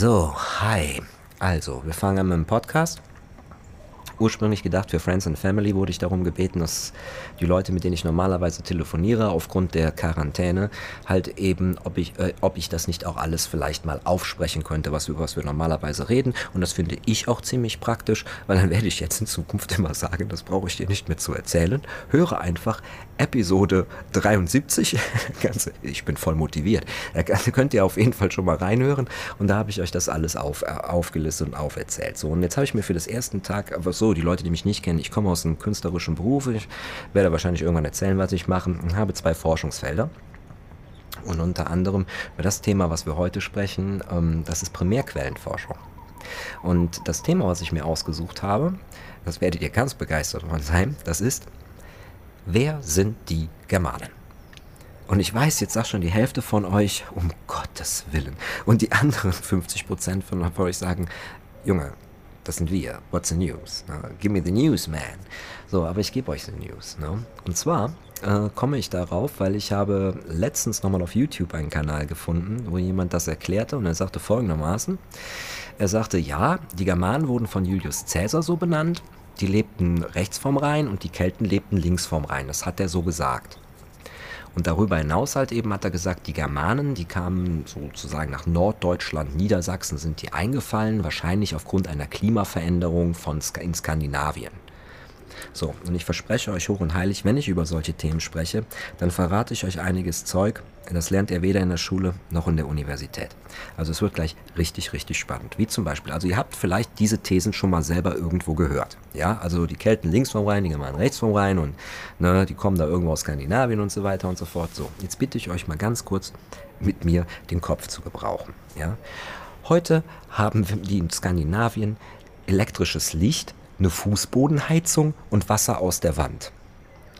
So, hi. Also, wir fangen an mit dem Podcast ursprünglich gedacht für Friends and Family, wurde ich darum gebeten, dass die Leute, mit denen ich normalerweise telefoniere, aufgrund der Quarantäne, halt eben, ob ich, äh, ob ich das nicht auch alles vielleicht mal aufsprechen könnte, was, über was wir normalerweise reden. Und das finde ich auch ziemlich praktisch, weil dann werde ich jetzt in Zukunft immer sagen, das brauche ich dir nicht mehr zu erzählen. Höre einfach Episode 73. ich bin voll motiviert. Da könnt ihr auf jeden Fall schon mal reinhören. Und da habe ich euch das alles auf, äh, aufgelistet und auferzählt. So, und jetzt habe ich mir für das ersten Tag, aber die Leute, die mich nicht kennen, ich komme aus einem künstlerischen Beruf, ich werde wahrscheinlich irgendwann erzählen, was ich mache und habe zwei Forschungsfelder. Und unter anderem über das Thema, was wir heute sprechen, ähm, das ist Primärquellenforschung. Und das Thema, was ich mir ausgesucht habe, das werdet ihr ganz begeistert von sein, das ist, wer sind die Germanen? Und ich weiß, jetzt sagt schon die Hälfte von euch, um Gottes Willen. Und die anderen 50 Prozent von euch sagen, Junge, das sind wir. What's the news? Ne? Give me the news, man. So, aber ich gebe euch die News. Ne? Und zwar äh, komme ich darauf, weil ich habe letztens nochmal auf YouTube einen Kanal gefunden, wo jemand das erklärte und er sagte folgendermaßen. Er sagte, ja, die Germanen wurden von Julius Caesar so benannt, die lebten rechts vom Rhein und die Kelten lebten links vom Rhein. Das hat er so gesagt. Und darüber hinaus halt eben hat er gesagt, die Germanen, die kamen sozusagen nach Norddeutschland, Niedersachsen sind die eingefallen, wahrscheinlich aufgrund einer Klimaveränderung von Sk in Skandinavien. So, und ich verspreche euch hoch und heilig, wenn ich über solche Themen spreche, dann verrate ich euch einiges Zeug. Das lernt ihr weder in der Schule noch in der Universität. Also es wird gleich richtig, richtig spannend. Wie zum Beispiel, also ihr habt vielleicht diese Thesen schon mal selber irgendwo gehört. Ja, also die Kelten links vom Rhein, die Germanen rechts vom Rhein und ne, die kommen da irgendwo aus Skandinavien und so weiter und so fort. So, jetzt bitte ich euch mal ganz kurz mit mir den Kopf zu gebrauchen. Ja. Heute haben die in Skandinavien elektrisches Licht eine Fußbodenheizung und Wasser aus der Wand.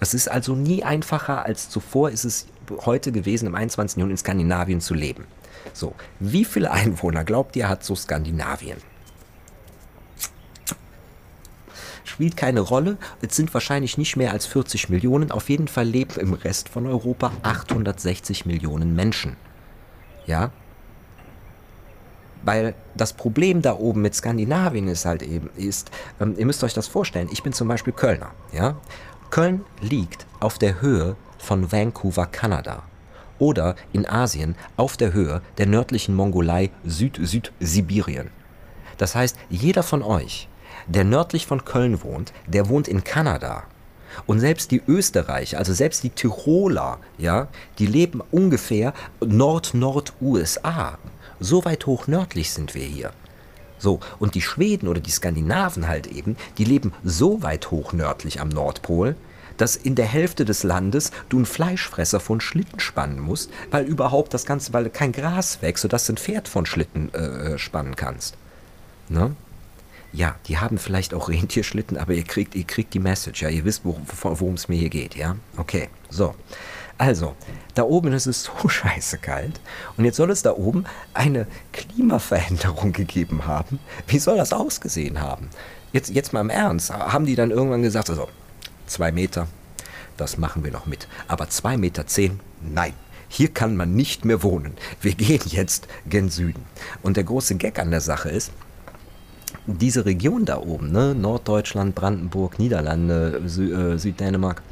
Es ist also nie einfacher als zuvor ist es heute gewesen, im 21. Jahrhundert in Skandinavien zu leben. So, wie viele Einwohner glaubt ihr hat so Skandinavien? Spielt keine Rolle. Es sind wahrscheinlich nicht mehr als 40 Millionen. Auf jeden Fall leben im Rest von Europa 860 Millionen Menschen. Ja, weil das Problem da oben mit Skandinavien ist halt eben, ist, ähm, ihr müsst euch das vorstellen, ich bin zum Beispiel Kölner, ja. Köln liegt auf der Höhe von Vancouver, Kanada. Oder in Asien auf der Höhe der nördlichen Mongolei Süd-Südsibirien. Das heißt, jeder von euch, der nördlich von Köln wohnt, der wohnt in Kanada. Und selbst die Österreicher, also selbst die Tiroler, ja, die leben ungefähr Nord-Nord-USA. So weit hoch nördlich sind wir hier. So, und die Schweden oder die Skandinaven halt eben, die leben so weit hoch nördlich am Nordpol, dass in der Hälfte des Landes du einen Fleischfresser von Schlitten spannen musst, weil überhaupt das Ganze, weil kein Gras wächst, sodass du ein Pferd von Schlitten äh, äh spannen kannst. Ne? Ja, die haben vielleicht auch Rentierschlitten, aber ihr kriegt, ihr kriegt die Message, ja, ihr wisst, worum es mir hier geht, ja? Okay, so. Also, da oben ist es so scheiße kalt und jetzt soll es da oben eine Klimaveränderung gegeben haben. Wie soll das ausgesehen haben? Jetzt, jetzt mal im Ernst, haben die dann irgendwann gesagt, also zwei Meter, das machen wir noch mit, aber zwei Meter zehn, nein. Hier kann man nicht mehr wohnen. Wir gehen jetzt gen Süden. Und der große Gag an der Sache ist, diese Region da oben, ne, Norddeutschland, Brandenburg, Niederlande, Sü äh, Süddänemark,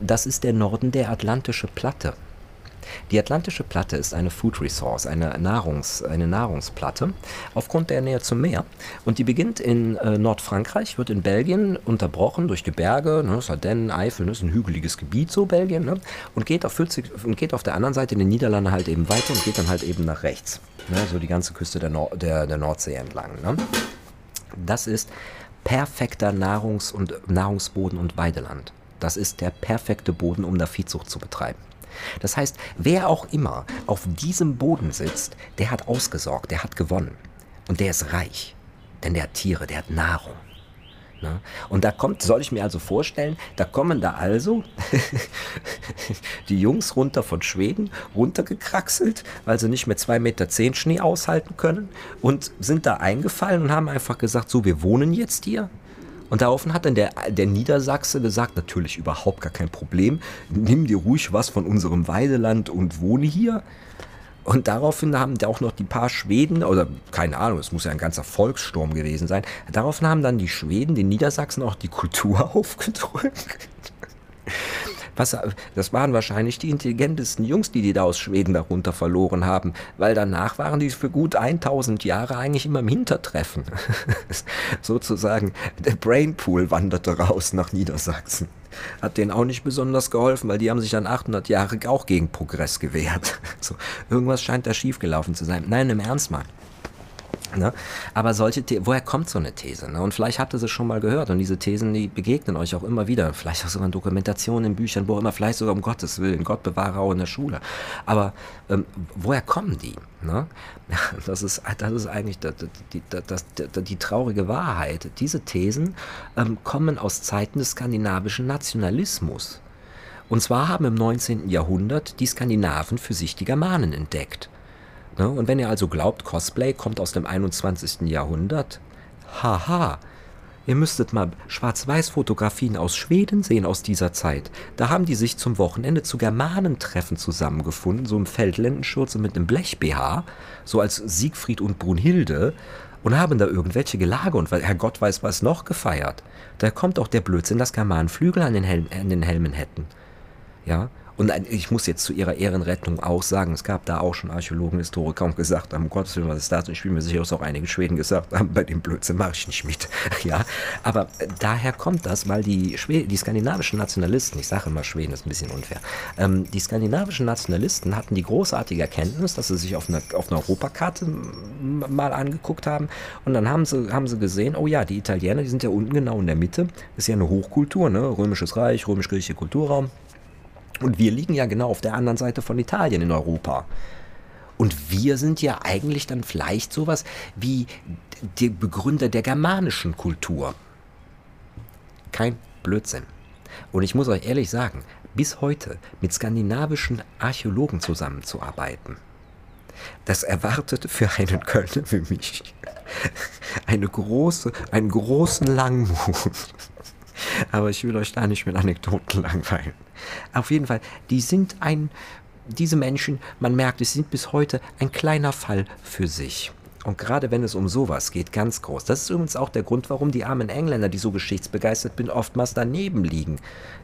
das ist der Norden der Atlantische Platte. Die Atlantische Platte ist eine Food Resource, eine, Nahrungs, eine Nahrungsplatte aufgrund der Nähe zum Meer. Und die beginnt in äh, Nordfrankreich, wird in Belgien unterbrochen durch Gebirge, ne, Sardennen, Eifel, ne, ist ein hügeliges Gebiet so Belgien, ne, und, geht auf 40, und geht auf der anderen Seite in den Niederlanden halt eben weiter und geht dann halt eben nach rechts. Ne, so die ganze Küste der, Nord der, der Nordsee entlang. Ne. Das ist perfekter Nahrungs- und Nahrungsboden und Weideland. Das ist der perfekte Boden, um da Viehzucht zu betreiben. Das heißt, wer auch immer auf diesem Boden sitzt, der hat ausgesorgt, der hat gewonnen. Und der ist reich. Denn der hat Tiere, der hat Nahrung. Ne? Und da kommt, soll ich mir also vorstellen, da kommen da also die Jungs runter von Schweden, runtergekraxelt, weil sie nicht mehr 2,10 Meter zehn Schnee aushalten können und sind da eingefallen und haben einfach gesagt, so, wir wohnen jetzt hier und daraufhin hat dann der, der Niedersachse gesagt, natürlich überhaupt gar kein Problem, nimm dir ruhig was von unserem Weideland und wohne hier. Und daraufhin haben auch noch die paar Schweden, oder keine Ahnung, es muss ja ein ganzer Volkssturm gewesen sein, daraufhin haben dann die Schweden den Niedersachsen auch die Kultur aufgedrückt. Was, das waren wahrscheinlich die intelligentesten Jungs, die die da aus Schweden darunter verloren haben, weil danach waren die für gut 1000 Jahre eigentlich immer im Hintertreffen. Sozusagen, der Brainpool wanderte raus nach Niedersachsen. Hat denen auch nicht besonders geholfen, weil die haben sich dann 800 Jahre auch gegen Progress gewehrt. So, irgendwas scheint da schiefgelaufen zu sein. Nein, im Ernst mal. Ne? Aber solche, The woher kommt so eine These? Ne? Und vielleicht habt ihr sie schon mal gehört und diese Thesen, die begegnen euch auch immer wieder. Vielleicht auch sogar in Dokumentationen, in Büchern, wo immer, vielleicht sogar um Gottes Willen, Gott bewahre auch in der Schule. Aber ähm, woher kommen die? Ne? Das, ist, das ist eigentlich die, die, die, die traurige Wahrheit. Diese Thesen ähm, kommen aus Zeiten des skandinavischen Nationalismus. Und zwar haben im 19. Jahrhundert die Skandinaven für sich die Germanen entdeckt. Ne? Und wenn ihr also glaubt, Cosplay kommt aus dem 21. Jahrhundert, haha, ihr müsstet mal Schwarz-Weiß-Fotografien aus Schweden sehen aus dieser Zeit. Da haben die sich zum Wochenende zu Germanentreffen zusammengefunden, so im Feldlendenschurz und mit einem Blech-BH, so als Siegfried und Brunhilde, und haben da irgendwelche Gelage und Herr Gott weiß was noch gefeiert. Da kommt auch der Blödsinn, dass Germanen Flügel an den, Helm, an den Helmen hätten. Ja, und ich muss jetzt zu ihrer Ehrenrettung auch sagen, es gab da auch schon Archäologen, Historiker und gesagt haben, um Gottes Willen, was ist das? Und ich bin mir sicher, dass auch einige Schweden gesagt haben, bei dem Blödsinn mache ich nicht mit. ja, aber äh, daher kommt das, weil die, Schweden, die skandinavischen Nationalisten, ich sage immer Schweden, ist ein bisschen unfair, ähm, die skandinavischen Nationalisten hatten die großartige Erkenntnis, dass sie sich auf einer, auf einer Europakarte mal angeguckt haben und dann haben sie, haben sie gesehen, oh ja, die Italiener, die sind ja unten genau in der Mitte, ist ja eine Hochkultur, ne? römisches Reich, römisch-griechischer Kulturraum und wir liegen ja genau auf der anderen Seite von Italien in Europa. Und wir sind ja eigentlich dann vielleicht sowas wie die Begründer der germanischen Kultur. Kein Blödsinn. Und ich muss euch ehrlich sagen, bis heute mit skandinavischen Archäologen zusammenzuarbeiten, das erwartet für einen Kölner wie mich eine große, einen großen Langmut. Aber ich will euch da nicht mit Anekdoten langweilen. Auf jeden Fall, die sind ein, diese Menschen, man merkt, es sind bis heute ein kleiner Fall für sich. Und gerade wenn es um sowas geht, ganz groß. Das ist übrigens auch der Grund, warum die armen Engländer, die so geschichtsbegeistert sind, oftmals daneben liegen.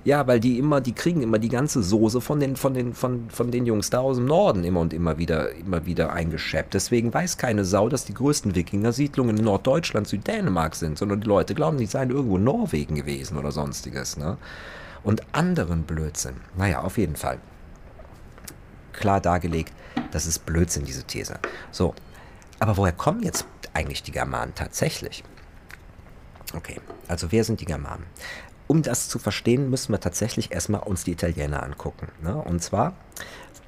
Ja, weil die immer, die kriegen immer die ganze Soße von den, von den, von, von den Jungs da aus dem Norden immer und immer wieder, immer wieder eingeschäppt. Deswegen weiß keine Sau, dass die größten Wikinger-Siedlungen in Norddeutschland, Süddänemark sind, sondern die Leute glauben, die seien irgendwo in Norwegen gewesen oder sonstiges, ne? Und anderen Blödsinn. Naja, auf jeden Fall. Klar dargelegt, das ist Blödsinn, diese These. So, aber woher kommen jetzt eigentlich die Germanen tatsächlich? Okay, also wer sind die Germanen? Um das zu verstehen, müssen wir tatsächlich erstmal uns die Italiener angucken. Ne? Und zwar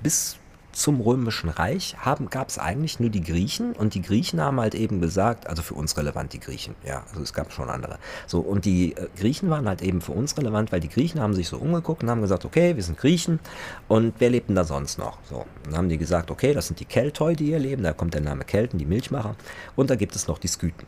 bis zum Römischen Reich gab es eigentlich nur die Griechen und die Griechen haben halt eben gesagt, also für uns relevant die Griechen, ja, also es gab schon andere. So, und die äh, Griechen waren halt eben für uns relevant, weil die Griechen haben sich so umgeguckt und haben gesagt, okay, wir sind Griechen und wer lebt denn da sonst noch? So, dann haben die gesagt, okay, das sind die Keltoi, die hier leben, da kommt der Name Kelten, die Milchmacher und da gibt es noch die Skythen.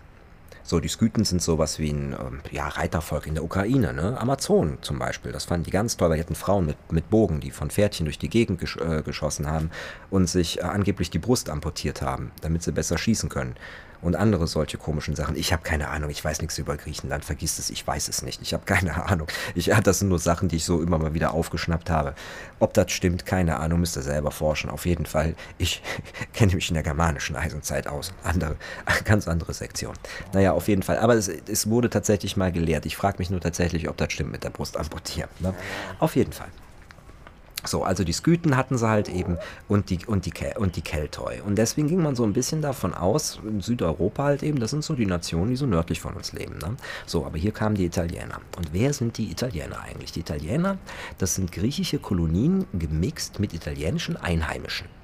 So, die Skythen sind sowas wie ein ähm, ja, Reitervolk in der Ukraine, ne? Amazonen zum Beispiel. Das fanden die ganz toll, weil die hatten Frauen mit, mit Bogen, die von Pferdchen durch die Gegend gesch äh, geschossen haben und sich äh, angeblich die Brust amputiert haben, damit sie besser schießen können und andere solche komischen Sachen. Ich habe keine Ahnung, ich weiß nichts über Griechenland, vergiss es, ich weiß es nicht. Ich habe keine Ahnung. Ich, das sind nur Sachen, die ich so immer mal wieder aufgeschnappt habe. Ob das stimmt, keine Ahnung, müsst ihr selber forschen. Auf jeden Fall, ich kenne mich in der germanischen Eisenzeit aus. Andere, ganz andere Sektion. Naja, auf jeden Fall. Aber es, es wurde tatsächlich mal gelehrt. Ich frage mich nur tatsächlich, ob das stimmt mit der Brust amputieren. Ne? Auf jeden Fall. So, also die Skythen hatten sie halt eben und die, und die, und die Keltoi. Und deswegen ging man so ein bisschen davon aus, in Südeuropa halt eben, das sind so die Nationen, die so nördlich von uns leben. Ne? So, aber hier kamen die Italiener. Und wer sind die Italiener eigentlich? Die Italiener, das sind griechische Kolonien gemixt mit italienischen Einheimischen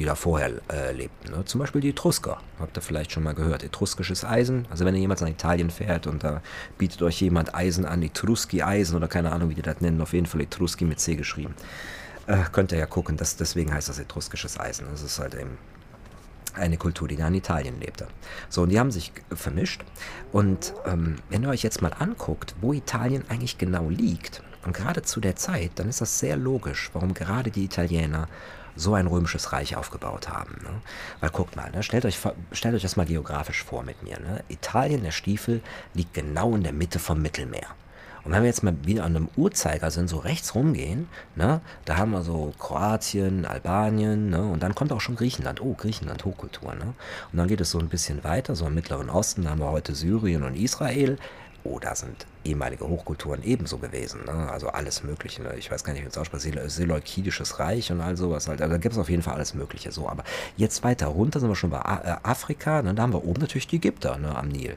die da vorher äh, lebten. Ne? Zum Beispiel die Etrusker, habt ihr vielleicht schon mal gehört. Etruskisches Eisen, also wenn ihr jemals nach Italien fährt und da bietet euch jemand Eisen an, Etruski-Eisen oder keine Ahnung, wie die das nennen, auf jeden Fall Etruski mit C geschrieben. Äh, könnt ihr ja gucken, das, deswegen heißt das etruskisches Eisen. Das ist halt eben eine Kultur, die da in Italien lebte. So, und die haben sich vermischt. Und ähm, wenn ihr euch jetzt mal anguckt, wo Italien eigentlich genau liegt, und gerade zu der Zeit, dann ist das sehr logisch, warum gerade die Italiener so ein römisches Reich aufgebaut haben. Ne? Weil guckt mal, ne? stellt, euch, stellt euch das mal geografisch vor mit mir. Ne? Italien, der Stiefel, liegt genau in der Mitte vom Mittelmeer. Und wenn wir jetzt mal wieder an einem Uhrzeigersinn so rechts rumgehen, ne, da haben wir so Kroatien, Albanien, ne, und dann kommt auch schon Griechenland. Oh, Griechenland, Hochkultur, ne? Und dann geht es so ein bisschen weiter, so im Mittleren Osten, da haben wir heute Syrien und Israel. Oh, da sind ehemalige Hochkulturen ebenso gewesen. Ne? Also alles Mögliche. Ne? Ich weiß gar nicht, wie es ausspricht. Seleukidisches Reich und all sowas. Halt. Also da gibt es auf jeden Fall alles Mögliche. So, aber jetzt weiter runter sind wir schon bei äh, Afrika. Ne? Da haben wir oben natürlich die Ägypter ne, am Nil.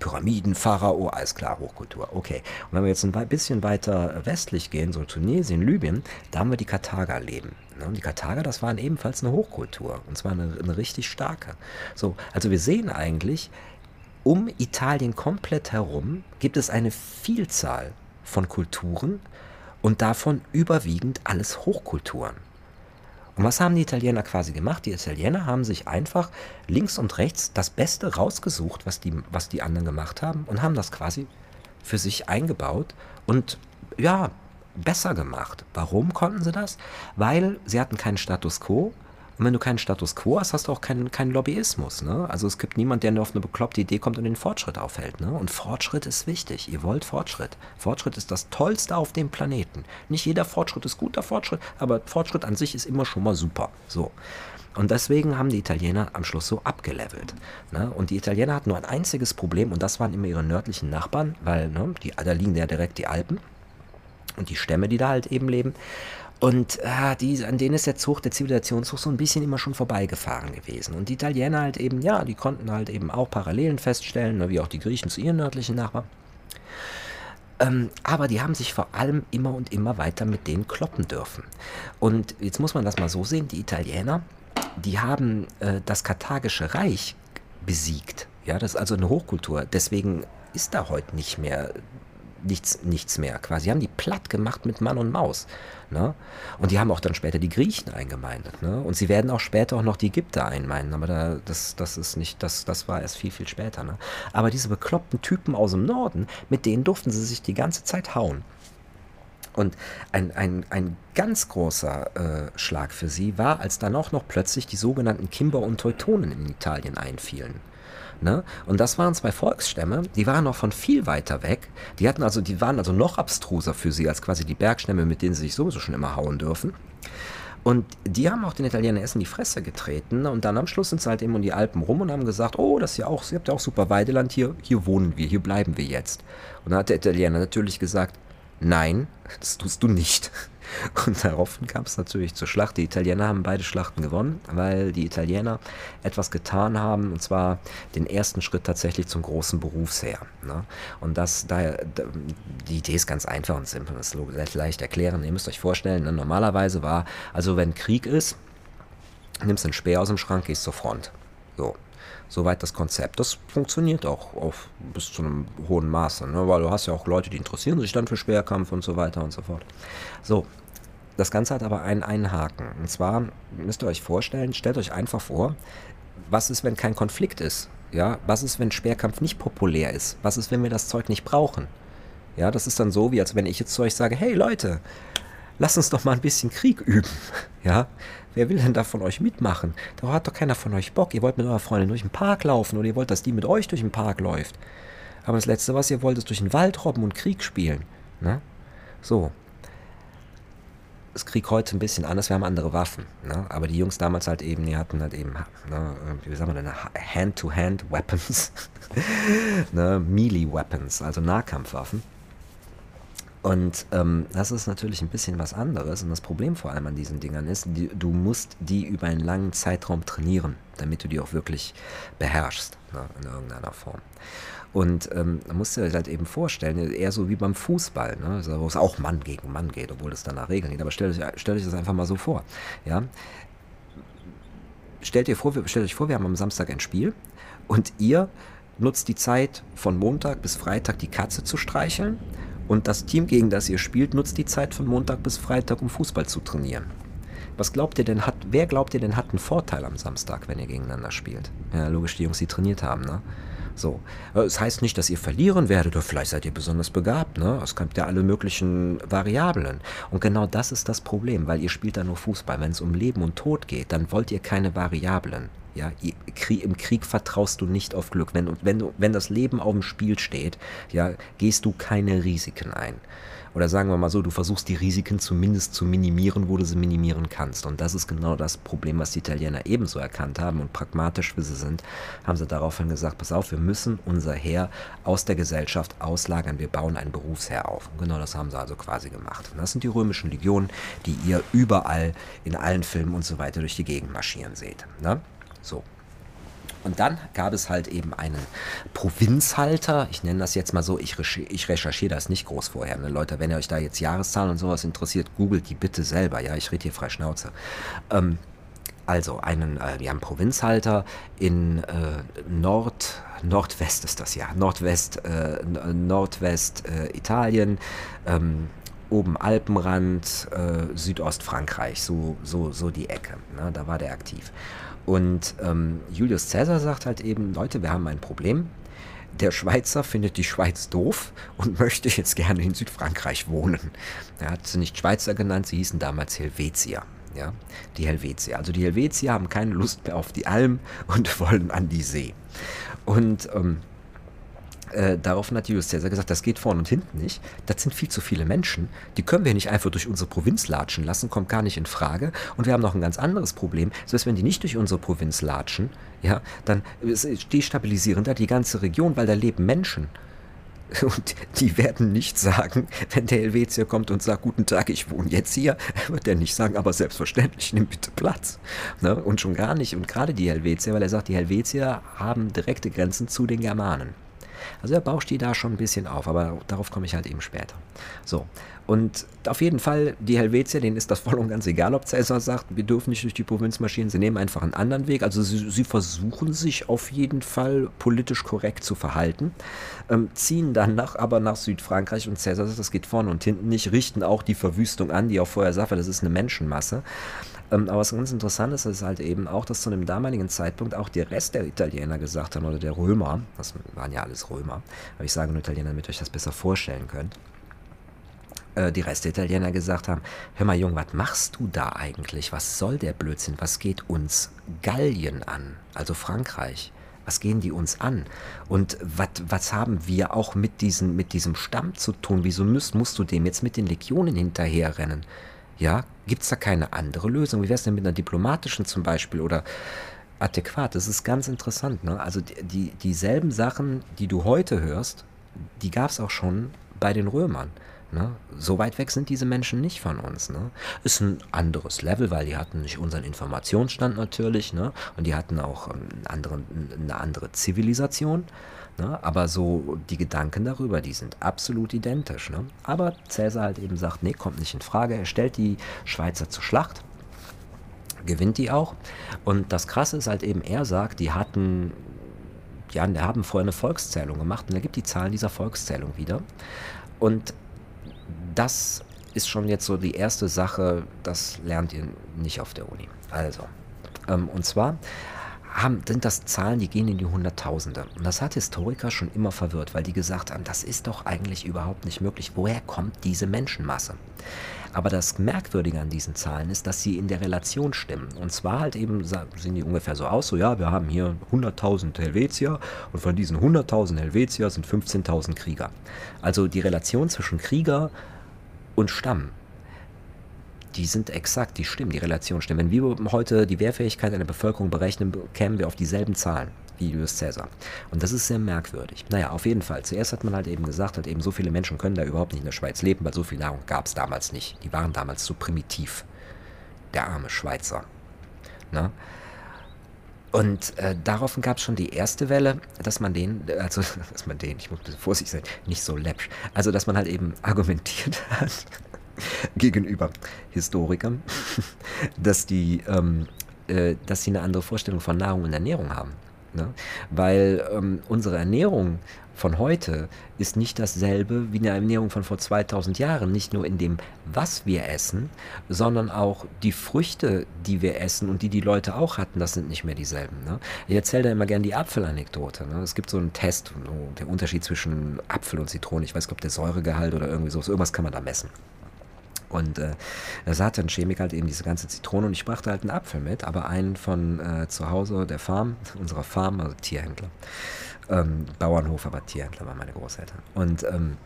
Pyramiden, Pharao, alles klar, Hochkultur. Okay. Und wenn wir jetzt ein bisschen weiter westlich gehen, so Tunesien, Libyen, da haben wir die Karthager leben. Ne? Und die Karthager, das waren ebenfalls eine Hochkultur. Und zwar eine, eine richtig starke. So, also wir sehen eigentlich, um Italien komplett herum gibt es eine Vielzahl von Kulturen und davon überwiegend alles Hochkulturen. Und was haben die Italiener quasi gemacht? Die Italiener haben sich einfach links und rechts das Beste rausgesucht, was die, was die anderen gemacht haben und haben das quasi für sich eingebaut und ja, besser gemacht. Warum konnten sie das? Weil sie hatten keinen Status quo, und wenn du keinen Status quo hast, hast du auch keinen, keinen Lobbyismus. Ne? Also es gibt niemanden, der nur auf eine bekloppte Idee kommt und den Fortschritt aufhält. Ne? Und Fortschritt ist wichtig. Ihr wollt Fortschritt. Fortschritt ist das Tollste auf dem Planeten. Nicht jeder Fortschritt ist guter Fortschritt, aber Fortschritt an sich ist immer schon mal super. So. Und deswegen haben die Italiener am Schluss so abgelevelt. Ne? Und die Italiener hatten nur ein einziges Problem und das waren immer ihre nördlichen Nachbarn, weil ne, die, da liegen ja direkt die Alpen und die Stämme, die da halt eben leben. Und äh, die, an denen ist der Zug, der Zivilisationszug, so ein bisschen immer schon vorbeigefahren gewesen. Und die Italiener halt eben, ja, die konnten halt eben auch Parallelen feststellen, ne, wie auch die Griechen zu ihren nördlichen Nachbarn. Ähm, aber die haben sich vor allem immer und immer weiter mit denen kloppen dürfen. Und jetzt muss man das mal so sehen, die Italiener, die haben äh, das Karthagische Reich besiegt. Ja, das ist also eine Hochkultur. Deswegen ist da heute nicht mehr nichts, nichts mehr quasi. Haben die platt gemacht mit Mann und Maus. Ne? Und die haben auch dann später die Griechen eingemeindet. Ne? Und sie werden auch später auch noch die Ägypter einmeinen. Aber da, das, das ist nicht, das, das war erst viel, viel später. Ne? Aber diese bekloppten Typen aus dem Norden, mit denen durften sie sich die ganze Zeit hauen. Und ein, ein, ein ganz großer äh, Schlag für sie war, als dann auch noch plötzlich die sogenannten Kimber und Teutonen in Italien einfielen. Ne? Und das waren zwei Volksstämme, die waren noch von viel weiter weg. Die hatten also, die waren also noch abstruser für sie als quasi die Bergstämme, mit denen sie sich sowieso schon immer hauen dürfen. Und die haben auch den Italienern erst in die Fresse getreten. Und dann am Schluss sind sie halt eben um die Alpen rum und haben gesagt, oh, das ist ja auch, ihr habt ja auch super Weideland hier, hier wohnen wir, hier bleiben wir jetzt. Und dann hat der Italiener natürlich gesagt, nein, das tust du nicht. Und daraufhin kam es natürlich zur Schlacht. Die Italiener haben beide Schlachten gewonnen, weil die Italiener etwas getan haben, und zwar den ersten Schritt tatsächlich zum großen Berufsheer. Ne? Und das, daher, die Idee ist ganz einfach und simpel, das ist leicht erklären. Ihr müsst euch vorstellen, ne? normalerweise war, also wenn Krieg ist, nimmst einen Speer aus dem Schrank, gehst zur Front. So, Soweit das Konzept. Das funktioniert auch auf, bis zu einem hohen Maße, ne? weil du hast ja auch Leute, die interessieren sich dann für Schwerkampf und so weiter und so fort. So, das Ganze hat aber einen, einen Haken. Und zwar müsst ihr euch vorstellen, stellt euch einfach vor, was ist, wenn kein Konflikt ist? Ja, was ist, wenn Schwerkampf nicht populär ist? Was ist, wenn wir das Zeug nicht brauchen? Ja, das ist dann so, wie als wenn ich jetzt zu euch sage, hey Leute, lasst uns doch mal ein bisschen Krieg üben. Ja, Wer will denn da von euch mitmachen? Da hat doch keiner von euch Bock. Ihr wollt mit eurer Freundin durch den Park laufen oder ihr wollt, dass die mit euch durch den Park läuft. Aber das Letzte, was ihr wollt, ist durch den Wald robben und Krieg spielen. Ne? So. Das Krieg heute ein bisschen anders, wir haben andere Waffen. Ne? Aber die Jungs damals halt eben, die hatten halt eben, ne, wie sagen wir denn, Hand-to-Hand-Weapons. ne? Melee-Weapons, also Nahkampfwaffen. Und ähm, das ist natürlich ein bisschen was anderes. Und das Problem vor allem an diesen Dingern ist, die, du musst die über einen langen Zeitraum trainieren, damit du die auch wirklich beherrschst ne, in irgendeiner Form. Und ähm, da musst du dir halt eben vorstellen, eher so wie beim Fußball, ne, also wo es auch Mann gegen Mann geht, obwohl es danach Regeln geht. Aber stell euch, stell euch das einfach mal so vor. Ja? Stellt, ihr vor, stellt euch vor, wir haben am Samstag ein Spiel und ihr nutzt die Zeit von Montag bis Freitag die Katze zu streicheln und das Team, gegen das ihr spielt, nutzt die Zeit von Montag bis Freitag, um Fußball zu trainieren. Was glaubt ihr denn hat, wer glaubt ihr denn hat einen Vorteil am Samstag, wenn ihr gegeneinander spielt? Ja, logisch die Jungs, die trainiert haben, ne? So. Es das heißt nicht, dass ihr verlieren werdet, oder vielleicht seid ihr besonders begabt, ne? Es gibt ja alle möglichen Variablen. Und genau das ist das Problem, weil ihr spielt da nur Fußball. Wenn es um Leben und Tod geht, dann wollt ihr keine Variablen. Ja, im Krieg vertraust du nicht auf Glück. Wenn, wenn, wenn das Leben auf dem Spiel steht, ja, gehst du keine Risiken ein. Oder sagen wir mal so, du versuchst die Risiken zumindest zu minimieren, wo du sie minimieren kannst. Und das ist genau das Problem, was die Italiener ebenso erkannt haben und pragmatisch wie sie sind, haben sie daraufhin gesagt, pass auf, wir müssen unser Heer aus der Gesellschaft auslagern, wir bauen ein Berufsheer auf. Und genau das haben sie also quasi gemacht. Und das sind die römischen Legionen, die ihr überall in allen Filmen und so weiter durch die Gegend marschieren seht. Ne? So, und dann gab es halt eben einen Provinzhalter, ich nenne das jetzt mal so, ich, recherchiere, ich recherchiere das nicht groß vorher. Ne? Leute, wenn ihr euch da jetzt Jahreszahlen und sowas interessiert, googelt die bitte selber, ja, ich rede hier frei Schnauze. Ähm, also einen, äh, wir haben Provinzhalter in äh, Nord, Nordwest ist das ja, Nordwest, äh, Nordwest äh, Italien, ähm, oben Alpenrand, äh, Südostfrankreich, so, so, so die Ecke. Ne? Da war der aktiv. Und ähm, Julius Caesar sagt halt eben, Leute, wir haben ein Problem. Der Schweizer findet die Schweiz doof und möchte jetzt gerne in Südfrankreich wohnen. Er hat sie nicht Schweizer genannt, sie hießen damals Helvetier. Ja, die Helvetier. Also die Helvetier haben keine Lust mehr auf die Alm und wollen an die See. Und ähm, äh, daraufhin hat Julius Caesar gesagt, das geht vorne und hinten nicht. Das sind viel zu viele Menschen. Die können wir nicht einfach durch unsere Provinz latschen lassen, kommt gar nicht in Frage. Und wir haben noch ein ganz anderes Problem. So ist, wenn die nicht durch unsere Provinz latschen, ja, dann destabilisieren da die ganze Region, weil da leben Menschen. Und die werden nicht sagen, wenn der Helvetier kommt und sagt, guten Tag, ich wohne jetzt hier, wird er nicht sagen, aber selbstverständlich, nimm bitte Platz. Ne? Und schon gar nicht, und gerade die Helvetier, weil er sagt, die Helvetier haben direkte Grenzen zu den Germanen. Also er bauscht die da schon ein bisschen auf, aber darauf komme ich halt eben später. So, und auf jeden Fall, die Helvetier, denen ist das voll und ganz egal, ob Cäsar sagt, wir dürfen nicht durch die Provinz marschieren, sie nehmen einfach einen anderen Weg. Also sie, sie versuchen sich auf jeden Fall politisch korrekt zu verhalten, ähm, ziehen dann nach, aber nach Südfrankreich und Cäsar sagt, das geht vorne und hinten nicht, richten auch die Verwüstung an, die auch vorher sagte, das ist eine Menschenmasse. Ähm, aber was ganz interessant ist, ist halt eben auch, dass zu dem damaligen Zeitpunkt auch der Rest der Italiener gesagt haben, oder der Römer, das waren ja alles Römer, aber ich sage nur Italiener, damit ihr euch das besser vorstellen könnt, äh, die Rest der Italiener gesagt haben, hör mal Jung, was machst du da eigentlich? Was soll der Blödsinn? Was geht uns Gallien an? Also Frankreich. Was gehen die uns an? Und was haben wir auch mit, diesen, mit diesem Stamm zu tun? Wieso musst, musst du dem jetzt mit den Legionen hinterherrennen? Ja, gibt es da keine andere Lösung? Wie wäre es denn mit einer diplomatischen zum Beispiel oder adäquat? Das ist ganz interessant. Ne? Also die, die, dieselben Sachen, die du heute hörst, die gab es auch schon bei den Römern. Ne? So weit weg sind diese Menschen nicht von uns. Ne? Ist ein anderes Level, weil die hatten nicht unseren Informationsstand natürlich, ne? Und die hatten auch ähm, einen anderen, eine andere Zivilisation. Ne? Aber so die Gedanken darüber, die sind absolut identisch. Ne? Aber Cäsar halt eben sagt, nee, kommt nicht in Frage. Er stellt die Schweizer zur Schlacht, gewinnt die auch. Und das Krasse ist halt eben, er sagt, die hatten, ja, die haben vorher eine Volkszählung gemacht und er gibt die Zahlen dieser Volkszählung wieder. Und das ist schon jetzt so die erste Sache, das lernt ihr nicht auf der Uni. Also, ähm, und zwar haben, sind das Zahlen, die gehen in die Hunderttausende. Und das hat Historiker schon immer verwirrt, weil die gesagt haben, das ist doch eigentlich überhaupt nicht möglich. Woher kommt diese Menschenmasse? Aber das Merkwürdige an diesen Zahlen ist, dass sie in der Relation stimmen. Und zwar halt eben sehen die ungefähr so aus, so ja, wir haben hier 100.000 Helvetier und von diesen 100.000 Helvetier sind 15.000 Krieger. Also die Relation zwischen Krieger und Stamm die sind exakt, die stimmen, die Relation stimmt. Wenn wir heute die Wehrfähigkeit einer Bevölkerung berechnen, kämen wir auf dieselben Zahlen wie Julius Caesar. Und das ist sehr merkwürdig. Naja, auf jeden Fall. Zuerst hat man halt eben gesagt, halt eben so viele Menschen können da überhaupt nicht in der Schweiz leben, weil so viel Nahrung gab es damals nicht. Die waren damals zu primitiv. Der arme Schweizer. Na? Und äh, daraufhin gab es schon die erste Welle, dass man den, also dass man den, ich muss ein bisschen vorsichtig sein, nicht so läppsch, also dass man halt eben argumentiert hat, gegenüber Historikern, dass die, ähm, äh, dass sie eine andere Vorstellung von Nahrung und Ernährung haben. Ne? Weil ähm, unsere Ernährung von heute ist nicht dasselbe wie eine Ernährung von vor 2000 Jahren. Nicht nur in dem, was wir essen, sondern auch die Früchte, die wir essen und die die Leute auch hatten, das sind nicht mehr dieselben. Ne? Ich erzähle da immer gerne die Apfelanekdote. Ne? Es gibt so einen Test, der Unterschied zwischen Apfel und Zitrone. Ich weiß, ob der Säuregehalt oder irgendwie so, irgendwas kann man da messen. Und äh, da sagte ein Chemiker halt eben diese ganze Zitrone und ich brachte halt einen Apfel mit, aber einen von äh, zu Hause, der Farm, unserer Farm, also Tierhändler. Ähm, Bauernhof, aber Tierhändler waren meine Großeltern. Und ähm,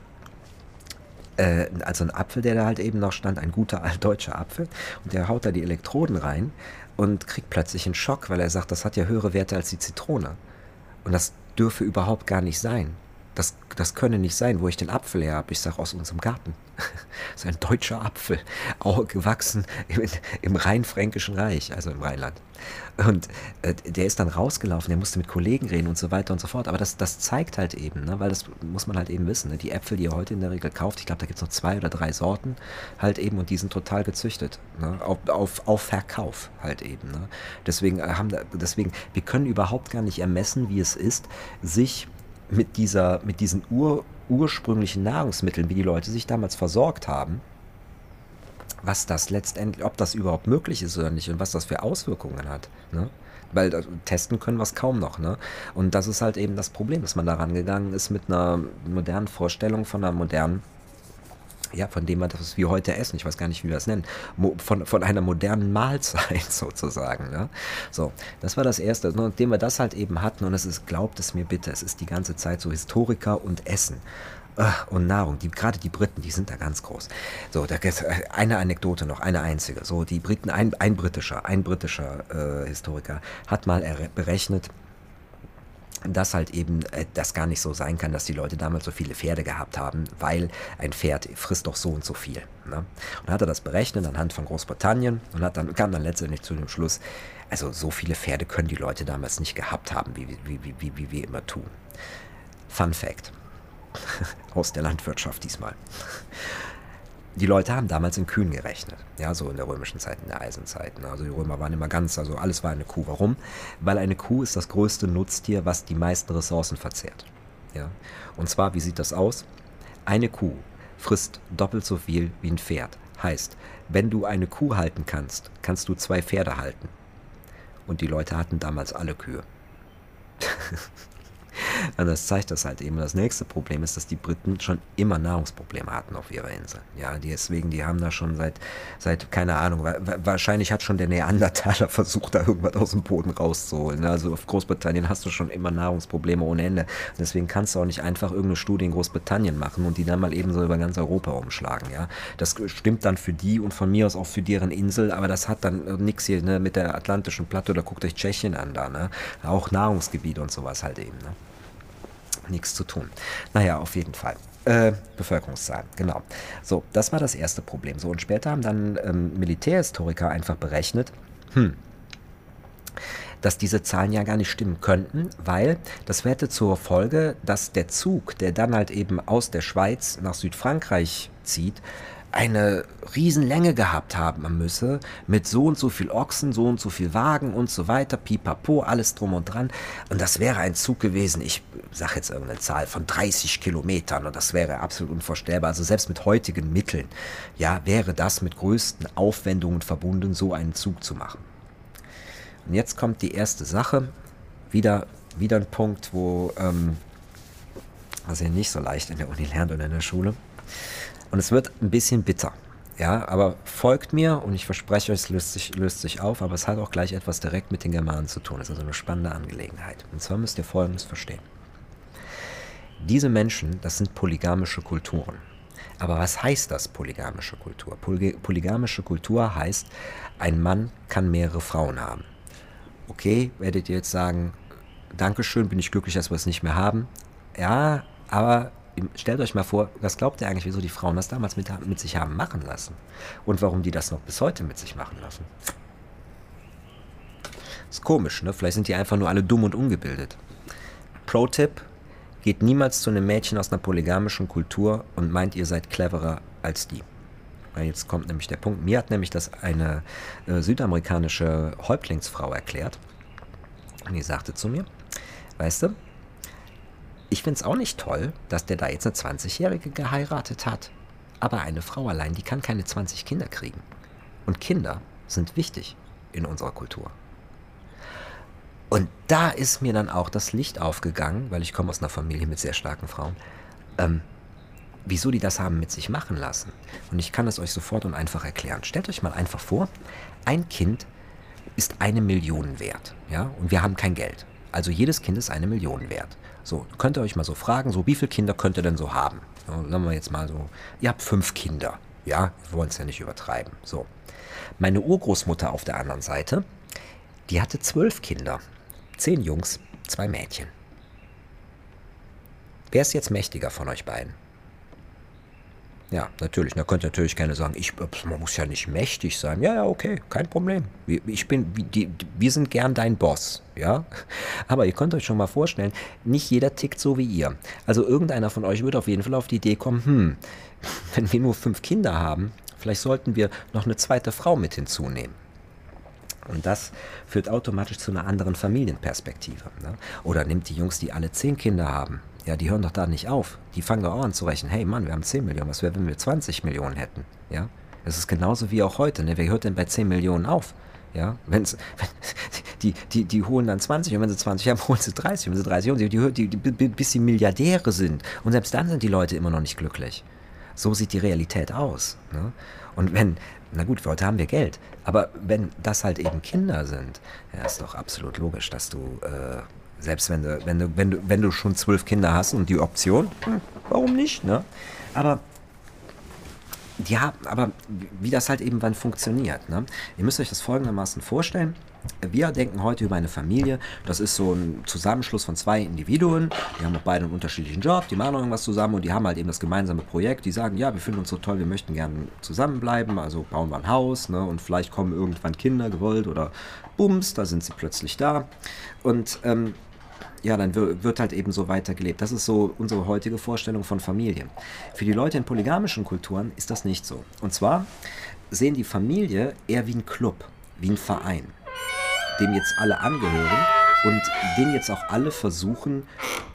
äh, also ein Apfel, der da halt eben noch stand, ein guter altdeutscher Apfel. Und der haut da die Elektroden rein und kriegt plötzlich einen Schock, weil er sagt, das hat ja höhere Werte als die Zitrone. Und das dürfe überhaupt gar nicht sein das, das könne nicht sein, wo ich den Apfel her habe. Ich sage aus unserem Garten. das ist ein deutscher Apfel, auch gewachsen im, im Rheinfränkischen Reich, also im Rheinland. Und äh, der ist dann rausgelaufen, der musste mit Kollegen reden und so weiter und so fort. Aber das, das zeigt halt eben, ne? weil das muss man halt eben wissen. Ne? Die Äpfel, die ihr heute in der Regel kauft, ich glaube, da gibt es noch zwei oder drei Sorten halt eben und die sind total gezüchtet. Ne? Auf, auf, auf Verkauf halt eben. Ne? Deswegen, äh, haben deswegen, wir können überhaupt gar nicht ermessen, wie es ist, sich mit, dieser, mit diesen ur, ursprünglichen Nahrungsmitteln, wie die Leute sich damals versorgt haben, was das letztendlich, ob das überhaupt möglich ist oder nicht und was das für Auswirkungen hat. Ne? Weil also, testen können wir es kaum noch. Ne? Und das ist halt eben das Problem, dass man da rangegangen ist mit einer modernen Vorstellung von einer modernen ja, von dem man das wie heute essen, ich weiß gar nicht, wie wir das nennen, von, von einer modernen Mahlzeit sozusagen. Ne? So, das war das Erste. Nachdem wir das halt eben hatten, und es ist, glaubt es mir bitte, es ist die ganze Zeit so Historiker und Essen äh, und Nahrung. Die, gerade die Briten, die sind da ganz groß. So, da gibt äh, eine Anekdote noch, eine einzige. So, die Briten, ein, ein britischer, ein britischer äh, Historiker hat mal berechnet, dass halt eben äh, das gar nicht so sein kann, dass die Leute damals so viele Pferde gehabt haben, weil ein Pferd frisst doch so und so viel. Ne? Und dann hat er das berechnet anhand von Großbritannien und hat dann, kam dann letztendlich zu dem Schluss, also so viele Pferde können die Leute damals nicht gehabt haben, wie, wie, wie, wie, wie wir immer tun. Fun Fact. Aus der Landwirtschaft diesmal die Leute haben damals in Kühen gerechnet, ja, so in der römischen Zeit, in der Eisenzeit. Also die Römer waren immer ganz, also alles war eine Kuh. Warum? Weil eine Kuh ist das größte Nutztier, was die meisten Ressourcen verzehrt. Ja? Und zwar, wie sieht das aus? Eine Kuh frisst doppelt so viel wie ein Pferd. Heißt, wenn du eine Kuh halten kannst, kannst du zwei Pferde halten. Und die Leute hatten damals alle Kühe. Das zeigt das halt eben. Das nächste Problem ist, dass die Briten schon immer Nahrungsprobleme hatten auf ihrer Insel. Ja, deswegen, die haben da schon seit, seit keine Ahnung, wahrscheinlich hat schon der Neandertaler versucht, da irgendwas aus dem Boden rauszuholen. Also auf Großbritannien hast du schon immer Nahrungsprobleme ohne Ende. Deswegen kannst du auch nicht einfach irgendeine Studie in Großbritannien machen und die dann mal eben so über ganz Europa umschlagen. Ja, das stimmt dann für die und von mir aus auch für deren Insel, aber das hat dann nichts hier ne, mit der atlantischen Platte oder guckt euch Tschechien an da. Ne? Auch Nahrungsgebiet und sowas halt eben. Ne? Nichts zu tun. Naja, auf jeden Fall. Äh, Bevölkerungszahlen, genau. So, das war das erste Problem. So, und später haben dann ähm, Militärhistoriker einfach berechnet, hm, dass diese Zahlen ja gar nicht stimmen könnten, weil das hätte zur Folge, dass der Zug, der dann halt eben aus der Schweiz nach Südfrankreich zieht, eine Riesenlänge gehabt haben müsse, mit so und so viel Ochsen, so und so viel Wagen und so weiter, pipapo, alles drum und dran. Und das wäre ein Zug gewesen, ich sage jetzt irgendeine Zahl, von 30 Kilometern und das wäre absolut unvorstellbar. Also selbst mit heutigen Mitteln, ja, wäre das mit größten Aufwendungen verbunden, so einen Zug zu machen. Und jetzt kommt die erste Sache, wieder, wieder ein Punkt, wo, ähm, was ihr nicht so leicht in der Uni lernt oder in der Schule. Und es wird ein bisschen bitter. Ja, aber folgt mir und ich verspreche euch, es löst sich, löst sich auf, aber es hat auch gleich etwas direkt mit den Germanen zu tun. Es ist also eine spannende Angelegenheit. Und zwar müsst ihr Folgendes verstehen. Diese Menschen, das sind polygamische Kulturen. Aber was heißt das, polygamische Kultur? Poly polygamische Kultur heißt, ein Mann kann mehrere Frauen haben. Okay, werdet ihr jetzt sagen, Dankeschön, bin ich glücklich, dass wir es nicht mehr haben. Ja, aber stellt euch mal vor, was glaubt ihr eigentlich, wieso die Frauen das damals mit, mit sich haben machen lassen? Und warum die das noch bis heute mit sich machen lassen? Ist komisch, ne? Vielleicht sind die einfach nur alle dumm und ungebildet. Pro-Tipp: Geht niemals zu einem Mädchen aus einer polygamischen Kultur und meint, ihr seid cleverer als die. Weil jetzt kommt nämlich der Punkt. Mir hat nämlich das eine äh, südamerikanische Häuptlingsfrau erklärt. Und die sagte zu mir, weißt du? Ich finde es auch nicht toll, dass der da jetzt eine 20-Jährige geheiratet hat. Aber eine Frau allein, die kann keine 20 Kinder kriegen. Und Kinder sind wichtig in unserer Kultur. Und da ist mir dann auch das Licht aufgegangen, weil ich komme aus einer Familie mit sehr starken Frauen, ähm, wieso die das haben mit sich machen lassen. Und ich kann es euch sofort und einfach erklären. Stellt euch mal einfach vor, ein Kind ist eine Million wert, ja, und wir haben kein Geld. Also jedes Kind ist eine Million wert. So, könnt ihr euch mal so fragen, so wie viele Kinder könnt ihr denn so haben? So, sagen wir jetzt mal so, ihr habt fünf Kinder, ja, wir wollen es ja nicht übertreiben. So, meine Urgroßmutter auf der anderen Seite, die hatte zwölf Kinder. Zehn Jungs, zwei Mädchen. Wer ist jetzt mächtiger von euch beiden? Ja, natürlich. Da könnte natürlich keiner sagen, ich, man muss ja nicht mächtig sein. Ja, ja, okay, kein Problem. Ich bin, wir sind gern dein Boss, ja. Aber ihr könnt euch schon mal vorstellen, nicht jeder tickt so wie ihr. Also irgendeiner von euch wird auf jeden Fall auf die Idee kommen, hm, wenn wir nur fünf Kinder haben, vielleicht sollten wir noch eine zweite Frau mit hinzunehmen. Und das führt automatisch zu einer anderen Familienperspektive. Ne? Oder nimmt die Jungs, die alle zehn Kinder haben, ja, die hören doch da nicht auf. Die fangen doch auch an zu rechnen. Hey Mann, wir haben 10 Millionen. Was wäre, wenn wir 20 Millionen hätten? Ja, es ist genauso wie auch heute. Ne? Wer hört denn bei 10 Millionen auf? Ja, wenn's, wenn, die, die, die holen dann 20 und wenn sie 20 haben, holen sie 30. Und wenn sie 30 haben, die, die, die, bis sie Milliardäre sind. Und selbst dann sind die Leute immer noch nicht glücklich. So sieht die Realität aus. Ne? Und wenn, na gut, heute haben wir Geld, aber wenn das halt eben Kinder sind, ja, ist doch absolut logisch, dass du, äh, selbst wenn du, wenn du, wenn du, wenn du schon zwölf Kinder hast und die Option, hm, warum nicht, ne? Aber ja, aber wie das halt eben wann funktioniert. Ne? Ihr müsst euch das folgendermaßen vorstellen. Wir denken heute über eine Familie. Das ist so ein Zusammenschluss von zwei Individuen. Die haben auch beide einen unterschiedlichen Job, die machen irgendwas zusammen und die haben halt eben das gemeinsame Projekt. Die sagen, ja, wir finden uns so toll, wir möchten gerne zusammenbleiben, also bauen wir ein Haus ne? und vielleicht kommen irgendwann Kinder gewollt oder Bums, da sind sie plötzlich da. Und ähm, ja, dann wird halt eben so weitergelebt. Das ist so unsere heutige Vorstellung von Familie. Für die Leute in polygamischen Kulturen ist das nicht so. Und zwar sehen die Familie eher wie ein Club, wie ein Verein dem jetzt alle angehören und den jetzt auch alle versuchen,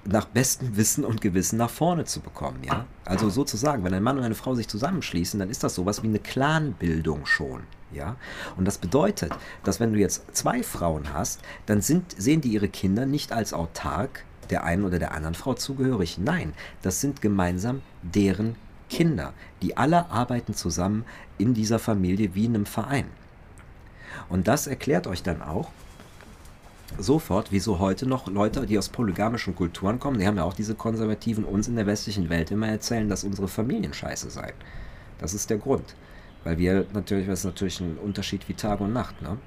nach bestem Wissen und Gewissen nach vorne zu bekommen. Ja? Also sozusagen, wenn ein Mann und eine Frau sich zusammenschließen, dann ist das sowas wie eine Clanbildung schon. Ja? Und das bedeutet, dass wenn du jetzt zwei Frauen hast, dann sind, sehen die ihre Kinder nicht als autark der einen oder der anderen Frau zugehörig. Nein, das sind gemeinsam deren Kinder. Die alle arbeiten zusammen in dieser Familie wie in einem Verein. Und das erklärt euch dann auch sofort, wieso heute noch Leute, die aus polygamischen Kulturen kommen, die haben ja auch diese Konservativen uns in der westlichen Welt immer erzählen, dass unsere Familien scheiße seien. Das ist der Grund. Weil wir natürlich, das ist natürlich ein Unterschied wie Tag und Nacht. Ne?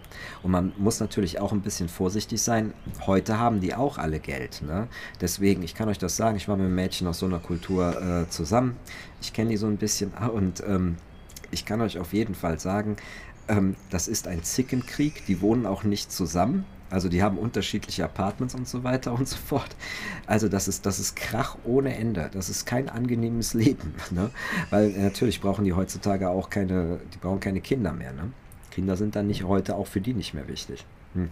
Und man muss natürlich auch ein bisschen vorsichtig sein. Heute haben die auch alle Geld. Ne? Deswegen, ich kann euch das sagen, ich war mit einem Mädchen aus so einer Kultur äh, zusammen. Ich kenne die so ein bisschen und ähm, ich kann euch auf jeden Fall sagen, ähm, das ist ein Zickenkrieg, die wohnen auch nicht zusammen. Also die haben unterschiedliche Apartments und so weiter und so fort. Also das ist, das ist Krach ohne Ende. Das ist kein angenehmes Leben. Ne? Weil äh, natürlich brauchen die heutzutage auch keine, die brauchen keine Kinder mehr. Ne? Kinder sind dann nicht heute auch für die nicht mehr wichtig. Hm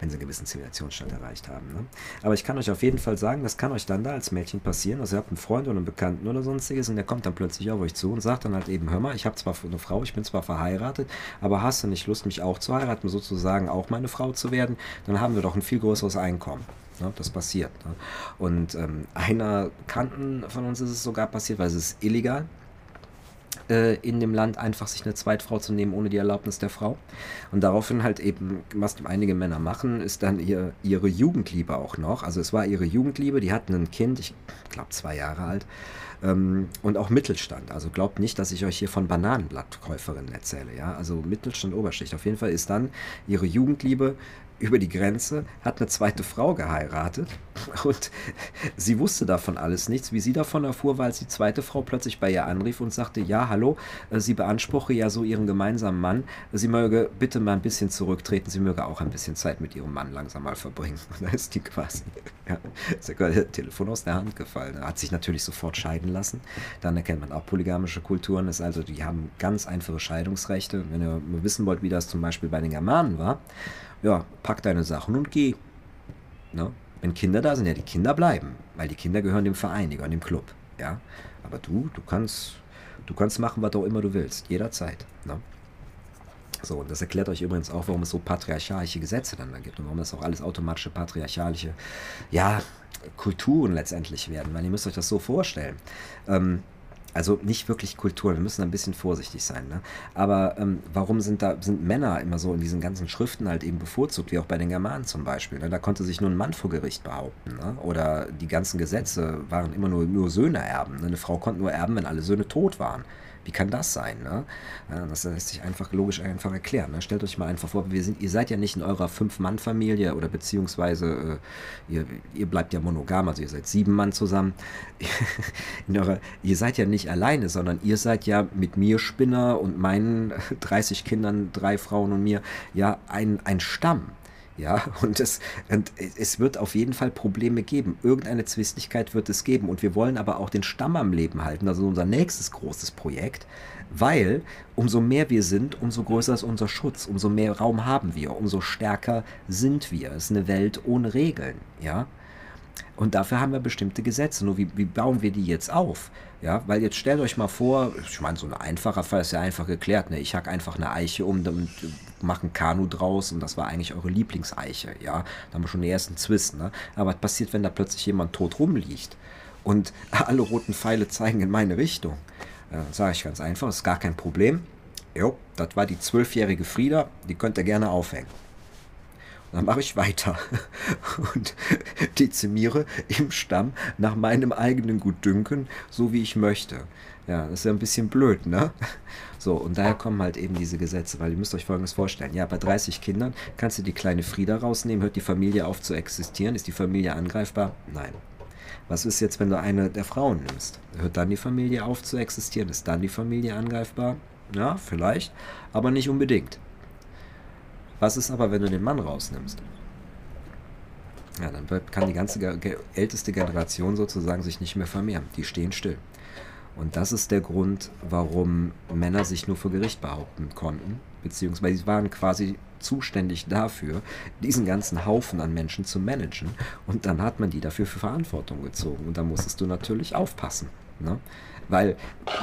wenn sie einen gewissen Zivilisationsstand erreicht haben. Ne? Aber ich kann euch auf jeden Fall sagen, das kann euch dann da als Mädchen passieren. Also ihr habt einen Freund oder einen Bekannten oder sonstiges und der kommt dann plötzlich auf euch zu und sagt dann halt eben, hör mal, ich habe zwar eine Frau, ich bin zwar verheiratet, aber hast du nicht Lust, mich auch zu heiraten, sozusagen auch meine Frau zu werden? Dann haben wir doch ein viel größeres Einkommen. Ne? Das passiert. Ne? Und ähm, einer Kanten von uns ist es sogar passiert, weil es ist illegal in dem Land einfach sich eine Zweitfrau zu nehmen ohne die Erlaubnis der Frau. Und daraufhin halt eben, was einige Männer machen, ist dann ihr, ihre Jugendliebe auch noch. Also es war ihre Jugendliebe, die hatten ein Kind, ich glaube zwei Jahre alt, ähm, und auch Mittelstand. Also glaubt nicht, dass ich euch hier von Bananenblattkäuferinnen erzähle. Ja? Also Mittelstand, Oberschicht. Auf jeden Fall ist dann ihre Jugendliebe über die Grenze, hat eine zweite Frau geheiratet und sie wusste davon alles nichts. Wie sie davon erfuhr, weil die zweite Frau plötzlich bei ihr anrief und sagte, ja, hallo, äh, sie beanspruche ja so ihren gemeinsamen Mann, sie möge bitte mal ein bisschen zurücktreten, sie möge auch ein bisschen Zeit mit ihrem Mann langsam mal verbringen. Und da ist die quasi, ja, ist das Telefon aus der Hand gefallen. Hat sich natürlich sofort scheiden lassen. Dann erkennt man auch polygamische Kulturen, ist also, die haben ganz einfache Scheidungsrechte. Wenn ihr wissen wollt, wie das zum Beispiel bei den Germanen war, ja, pack deine Sachen und geh. Ne? Wenn Kinder da sind, ja, die Kinder bleiben, weil die Kinder gehören dem Verein, die gehören dem Club, ja. Aber du, du kannst, du kannst machen, was auch immer du willst, jederzeit. Ne? So, und das erklärt euch übrigens auch, warum es so patriarchalische Gesetze dann da gibt und warum das auch alles automatische patriarchalische, ja, Kulturen letztendlich werden, weil ihr müsst euch das so vorstellen. Ähm, also nicht wirklich Kultur, wir müssen ein bisschen vorsichtig sein. Ne? Aber ähm, warum sind da sind Männer immer so in diesen ganzen Schriften halt eben bevorzugt, wie auch bei den Germanen zum Beispiel? Ne? Da konnte sich nur ein Mann vor Gericht behaupten. Ne? Oder die ganzen Gesetze waren immer nur, nur Söhne erben. Ne? Eine Frau konnte nur erben, wenn alle Söhne tot waren. Wie kann das sein? Ne? Das lässt sich einfach logisch einfach erklären. Ne? Stellt euch mal einfach vor, wir sind, ihr seid ja nicht in eurer Fünf-Mann-Familie oder beziehungsweise äh, ihr, ihr bleibt ja monogam, also ihr seid sieben Mann zusammen. eurer, ihr seid ja nicht alleine, sondern ihr seid ja mit mir Spinner und meinen 30 Kindern, drei Frauen und mir ja ein, ein Stamm. Ja, und es, und es wird auf jeden Fall Probleme geben. Irgendeine Zwistigkeit wird es geben. Und wir wollen aber auch den Stamm am Leben halten. Also unser nächstes großes Projekt. Weil umso mehr wir sind, umso größer ist unser Schutz. Umso mehr Raum haben wir. Umso stärker sind wir. Es ist eine Welt ohne Regeln. Ja. Und dafür haben wir bestimmte Gesetze. Nur wie, wie bauen wir die jetzt auf? Ja, weil jetzt stellt euch mal vor, ich meine, so ein einfacher Fall ist ja einfach geklärt. Ne? Ich hack einfach eine Eiche um und mache ein Kanu draus und das war eigentlich eure Lieblingseiche. Ja, da haben wir schon den ersten Zwist. Ne? Aber was passiert, wenn da plötzlich jemand tot rumliegt und alle roten Pfeile zeigen in meine Richtung? Ja, sage ich ganz einfach, ist gar kein Problem. Jo, das war die zwölfjährige Frieda, die könnt ihr gerne aufhängen. Dann mache ich weiter und dezimiere im Stamm nach meinem eigenen Gutdünken, so wie ich möchte. Ja, das ist ja ein bisschen blöd, ne? So, und daher kommen halt eben diese Gesetze, weil ihr müsst euch Folgendes vorstellen. Ja, bei 30 Kindern kannst du die kleine Frieda rausnehmen, hört die Familie auf zu existieren, ist die Familie angreifbar? Nein. Was ist jetzt, wenn du eine der Frauen nimmst? Hört dann die Familie auf zu existieren? Ist dann die Familie angreifbar? Ja, vielleicht, aber nicht unbedingt. Was ist aber, wenn du den Mann rausnimmst? Ja, dann kann die ganze älteste Generation sozusagen sich nicht mehr vermehren. Die stehen still. Und das ist der Grund, warum Männer sich nur vor Gericht behaupten konnten, beziehungsweise sie waren quasi zuständig dafür, diesen ganzen Haufen an Menschen zu managen. Und dann hat man die dafür für Verantwortung gezogen. Und da musstest du natürlich aufpassen. Ne? Weil,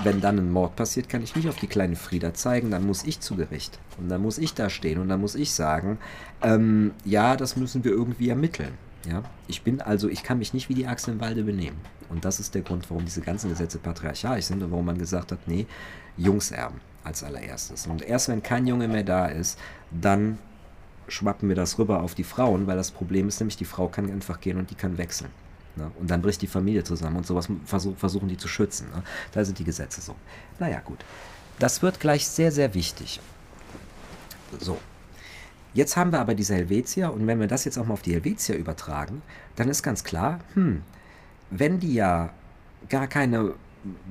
wenn dann ein Mord passiert, kann ich nicht auf die kleine Frieda zeigen, dann muss ich zu Gericht. Und dann muss ich da stehen und dann muss ich sagen, ähm, ja, das müssen wir irgendwie ermitteln. Ja? Ich bin also, ich kann mich nicht wie die Achse im Walde benehmen. Und das ist der Grund, warum diese ganzen Gesetze patriarchalisch sind und warum man gesagt hat, nee, Jungs erben als allererstes. Und erst wenn kein Junge mehr da ist, dann schwappen wir das rüber auf die Frauen, weil das Problem ist nämlich, die Frau kann einfach gehen und die kann wechseln. Ne? Und dann bricht die Familie zusammen und sowas versuch, versuchen die zu schützen. Ne? Da sind die Gesetze so. Naja, gut. Das wird gleich sehr, sehr wichtig. So. Jetzt haben wir aber diese Helvetia und wenn wir das jetzt auch mal auf die Helvetia übertragen, dann ist ganz klar, hm, wenn die ja gar keine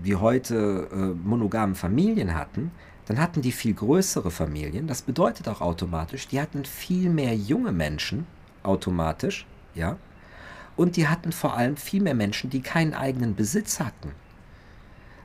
wie heute äh, monogamen Familien hatten, dann hatten die viel größere Familien. Das bedeutet auch automatisch, die hatten viel mehr junge Menschen automatisch, ja, und die hatten vor allem viel mehr Menschen, die keinen eigenen Besitz hatten.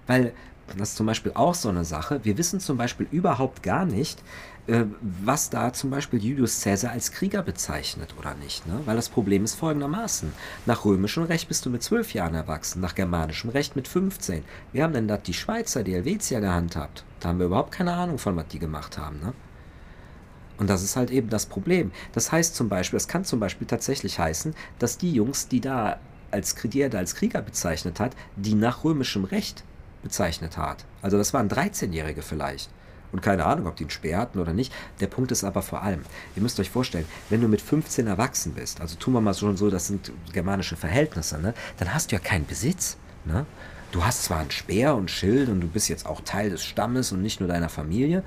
Weil, das ist zum Beispiel auch so eine Sache, wir wissen zum Beispiel überhaupt gar nicht, äh, was da zum Beispiel Julius Caesar als Krieger bezeichnet oder nicht. Ne? Weil das Problem ist folgendermaßen. Nach römischem Recht bist du mit zwölf Jahren erwachsen, nach germanischem Recht mit 15. Wie haben denn das die Schweizer, die Helvetier gehandhabt? Da haben wir überhaupt keine Ahnung von, was die gemacht haben. Ne? Und das ist halt eben das Problem. Das heißt zum Beispiel, es kann zum Beispiel tatsächlich heißen, dass die Jungs, die da als, die da als Krieger bezeichnet hat, die nach römischem Recht bezeichnet hat. Also das waren 13-Jährige vielleicht. Und keine Ahnung, ob die einen Speer hatten oder nicht. Der Punkt ist aber vor allem, ihr müsst euch vorstellen, wenn du mit 15 erwachsen bist, also tun wir mal schon so, das sind germanische Verhältnisse, ne, dann hast du ja keinen Besitz. Ne? Du hast zwar ein Speer und Schild und du bist jetzt auch Teil des Stammes und nicht nur deiner Familie,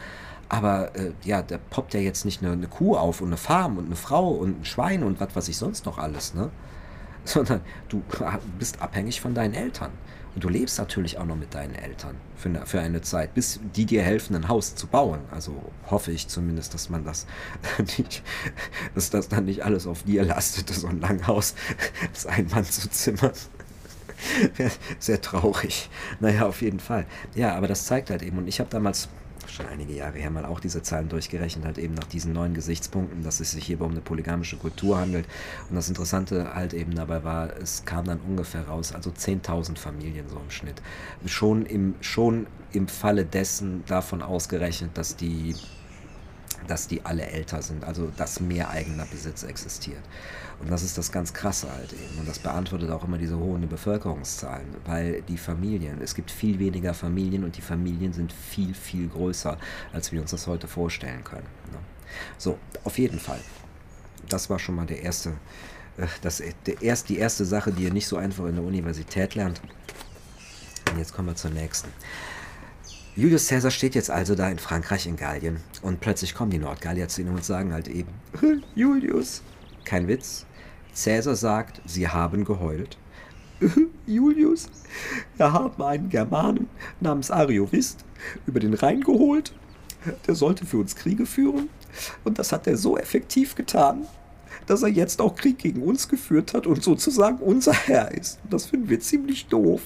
aber äh, ja, da poppt ja jetzt nicht eine, eine, Kuh auf und eine Farm und eine Frau und ein Schwein und was weiß ich sonst noch alles, ne? Sondern du bist abhängig von deinen Eltern. Und du lebst natürlich auch noch mit deinen Eltern für eine, für eine Zeit, bis die dir helfen, ein Haus zu bauen. Also hoffe ich zumindest, dass man das nicht, dass das dann nicht alles auf dir lastet, so ein Langhaus, das ein Mann zu zimmern. Sehr traurig. Naja, auf jeden Fall. Ja, aber das zeigt halt eben. Und ich habe damals schon einige Jahre her, mal auch diese Zahlen durchgerechnet hat, eben nach diesen neuen Gesichtspunkten, dass es sich hierbei um eine polygamische Kultur handelt. Und das Interessante halt eben dabei war, es kam dann ungefähr raus, also 10.000 Familien so im Schnitt. Schon im, schon im Falle dessen davon ausgerechnet, dass die dass die alle älter sind, also dass mehr eigener Besitz existiert. Und das ist das ganz Krasse halt eben. Und das beantwortet auch immer diese hohen Bevölkerungszahlen, weil die Familien, es gibt viel weniger Familien und die Familien sind viel, viel größer, als wir uns das heute vorstellen können. Ne? So, auf jeden Fall. Das war schon mal der erste, äh, das, der erst, die erste Sache, die ihr nicht so einfach in der Universität lernt. Und jetzt kommen wir zur nächsten. Julius Caesar steht jetzt also da in Frankreich in Gallien und plötzlich kommen die Nordgallier zu ihm und sagen halt eben, Julius, kein Witz, Cäsar sagt, sie haben geheult. Julius, wir haben einen Germanen namens Ariovist über den Rhein geholt. Der sollte für uns Kriege führen. Und das hat er so effektiv getan, dass er jetzt auch Krieg gegen uns geführt hat und sozusagen unser Herr ist. Das finden wir ziemlich doof.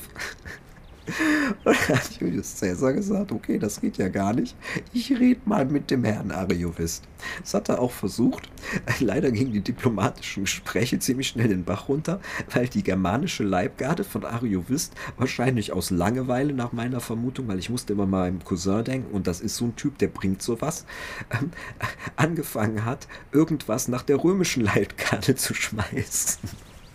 Und dann hat Julius Caesar gesagt, okay, das geht ja gar nicht. Ich rede mal mit dem Herrn Ariovist. Das hat er auch versucht. Leider gingen die diplomatischen Gespräche ziemlich schnell den Bach runter, weil die germanische Leibgarde von Ariovist wahrscheinlich aus Langeweile nach meiner Vermutung, weil ich musste immer mal meinem Cousin denken und das ist so ein Typ, der bringt sowas, ähm, angefangen hat, irgendwas nach der römischen Leibgarde zu schmeißen.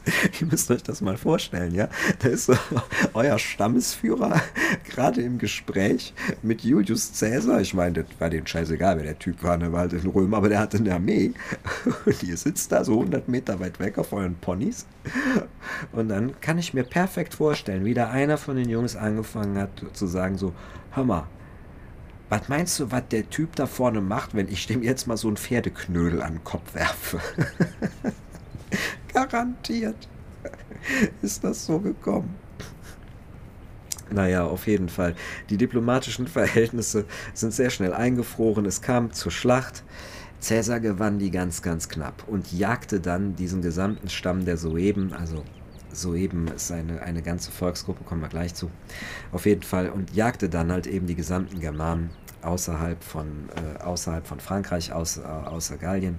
Ihr müsst euch das mal vorstellen, ja. Da ist so euer Stammesführer gerade im Gespräch mit Julius Caesar. Ich meine, das war dem scheißegal, wer der Typ war, der war halt in Römer, aber der hatte eine Armee. Und ihr sitzt da so 100 Meter weit weg auf euren Ponys. Und dann kann ich mir perfekt vorstellen, wie da einer von den Jungs angefangen hat zu sagen so, hör mal, was meinst du, was der Typ da vorne macht, wenn ich dem jetzt mal so ein Pferdeknödel an den Kopf werfe? Garantiert ist das so gekommen. Naja, auf jeden Fall. Die diplomatischen Verhältnisse sind sehr schnell eingefroren. Es kam zur Schlacht. Cäsar gewann die ganz, ganz knapp und jagte dann diesen gesamten Stamm der Soeben, also Soeben ist eine, eine ganze Volksgruppe, kommen wir gleich zu, auf jeden Fall, und jagte dann halt eben die gesamten Germanen außerhalb von, äh, außerhalb von Frankreich, aus, äh, außer Gallien.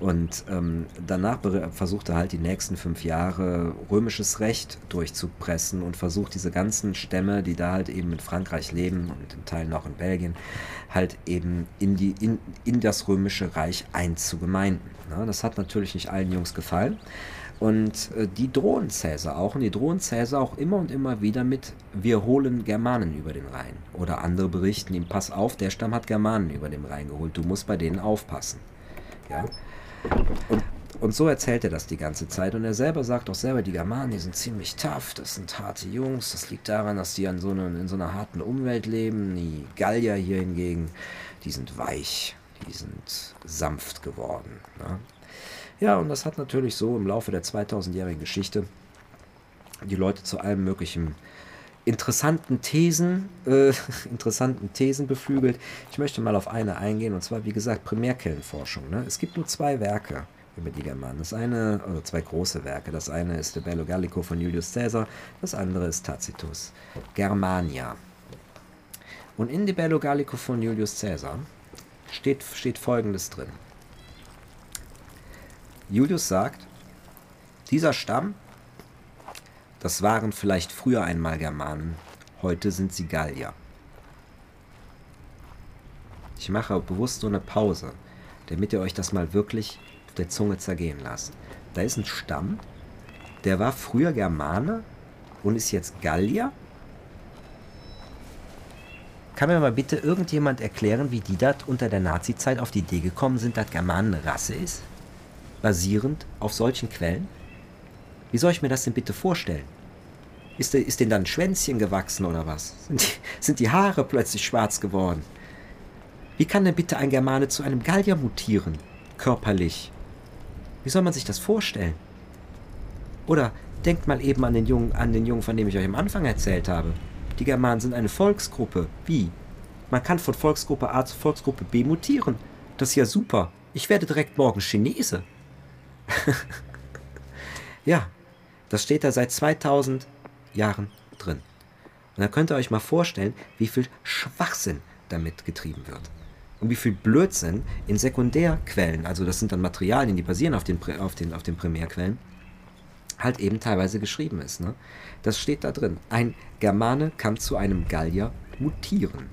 Und ähm, danach versuchte halt die nächsten fünf Jahre römisches Recht durchzupressen und versucht diese ganzen Stämme, die da halt eben in Frankreich leben und in Teilen auch in Belgien, halt eben in, die, in, in das römische Reich einzugemeinden. Ja, das hat natürlich nicht allen Jungs gefallen. Und äh, die drohen Cäsar auch. Und die drohen Cäsar auch immer und immer wieder mit, wir holen Germanen über den Rhein. Oder andere berichten ihm, pass auf, der Stamm hat Germanen über den Rhein geholt, du musst bei denen aufpassen. Ja? Und, und so erzählt er das die ganze Zeit. Und er selber sagt auch selber, die Germanen, die sind ziemlich tough, das sind harte Jungs. Das liegt daran, dass die an so eine, in so einer harten Umwelt leben. Die Gallier hier hingegen, die sind weich, die sind sanft geworden. Ne? Ja, und das hat natürlich so im Laufe der 2000-jährigen Geschichte die Leute zu allem möglichen interessanten Thesen, äh, interessanten Thesen beflügelt. Ich möchte mal auf eine eingehen, und zwar, wie gesagt, Primärquellenforschung. Ne? Es gibt nur zwei Werke über die Germanen. Das eine, also zwei große Werke. Das eine ist De Bello Gallico von Julius Caesar, das andere ist Tacitus. Germania. Und in De Bello Gallico von Julius Caesar steht, steht folgendes drin. Julius sagt, dieser Stamm, das waren vielleicht früher einmal Germanen, heute sind sie Gallier. Ich mache bewusst so eine Pause, damit ihr euch das mal wirklich auf der Zunge zergehen lasst. Da ist ein Stamm, der war früher Germane und ist jetzt Gallier. Kann mir mal bitte irgendjemand erklären, wie die da unter der Nazizeit auf die Idee gekommen sind, dass Germanen eine Rasse ist? Basierend auf solchen Quellen? Wie soll ich mir das denn bitte vorstellen? Ist, ist denen dann ein Schwänzchen gewachsen oder was? Sind die, sind die Haare plötzlich schwarz geworden? Wie kann denn bitte ein Germane zu einem Gallier mutieren? Körperlich. Wie soll man sich das vorstellen? Oder denkt mal eben an den Jungen, an den Jungen, von dem ich euch am Anfang erzählt habe. Die Germanen sind eine Volksgruppe. Wie? Man kann von Volksgruppe A zu Volksgruppe B mutieren. Das ist ja super. Ich werde direkt morgen Chinese. ja, das steht da seit 2000 Jahren drin. Und da könnt ihr euch mal vorstellen, wie viel Schwachsinn damit getrieben wird. Und wie viel Blödsinn in Sekundärquellen, also das sind dann Materialien, die basieren auf den, auf den, auf den Primärquellen, halt eben teilweise geschrieben ist. Ne? Das steht da drin. Ein Germane kann zu einem Gallier mutieren.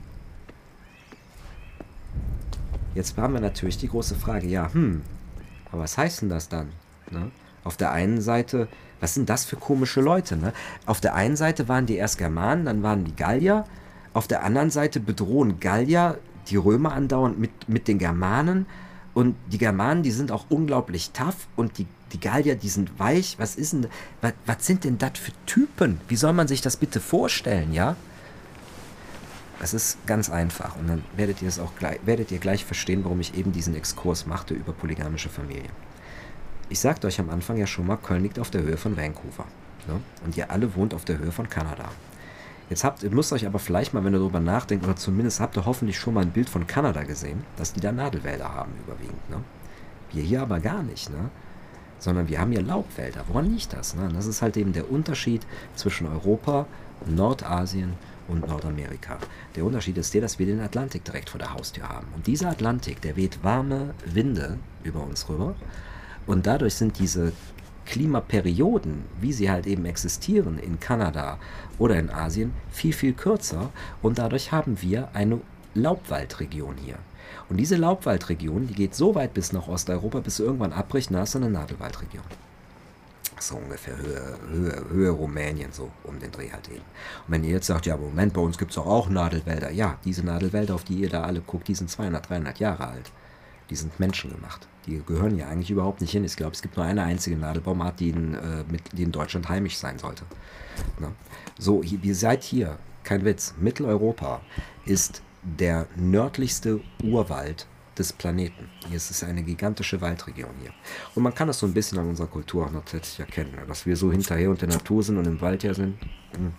Jetzt haben wir natürlich die große Frage, ja, hm, aber was heißt denn das dann? Ne? Auf der einen Seite, was sind das für komische Leute? Ne? Auf der einen Seite waren die erst Germanen, dann waren die Gallier. Auf der anderen Seite bedrohen Gallier die Römer andauernd mit, mit den Germanen. Und die Germanen, die sind auch unglaublich tough und die, die Gallier, die sind weich. Was ist denn, was, was sind denn das für Typen? Wie soll man sich das bitte vorstellen, ja? Es ist ganz einfach und dann werdet ihr es auch gleich, werdet ihr gleich verstehen, warum ich eben diesen Exkurs machte über polygamische Familien. Ich sagte euch am Anfang ja schon mal, Köln liegt auf der Höhe von Vancouver. Ne? Und ihr alle wohnt auf der Höhe von Kanada. Jetzt habt, ihr müsst euch aber vielleicht mal, wenn ihr darüber nachdenkt, oder zumindest habt ihr hoffentlich schon mal ein Bild von Kanada gesehen, dass die da Nadelwälder haben überwiegend. Ne? Wir hier aber gar nicht, ne? sondern wir haben hier Laubwälder. Woran liegt das? Ne? Das ist halt eben der Unterschied zwischen Europa, Nordasien und Nordamerika. Der Unterschied ist der, dass wir den Atlantik direkt vor der Haustür haben. Und dieser Atlantik, der weht warme Winde über uns rüber. Und dadurch sind diese Klimaperioden, wie sie halt eben existieren in Kanada oder in Asien, viel, viel kürzer und dadurch haben wir eine Laubwaldregion hier. Und diese Laubwaldregion, die geht so weit bis nach Osteuropa, bis sie irgendwann abbricht, na, ist eine Nadelwaldregion. So ungefähr Höhe, Höhe, Höhe Rumänien, so um den Dreh halt eben. Und wenn ihr jetzt sagt, ja, Moment, bei uns gibt es doch auch Nadelwälder. Ja, diese Nadelwälder, auf die ihr da alle guckt, die sind 200, 300 Jahre alt. Die sind menschengemacht. Die gehören ja eigentlich überhaupt nicht hin. Ich glaube, es gibt nur eine einzige Nadelbaumart, die in, äh, mit, die in Deutschland heimisch sein sollte. Na? So, hier, ihr seid hier, kein Witz, Mitteleuropa ist der nördlichste Urwald des Planeten. Hier ist es eine gigantische Waldregion hier. Und man kann das so ein bisschen an unserer Kultur auch noch tatsächlich erkennen, ne? dass wir so hinterher und der Natur sind und im Wald ja sind. Hm.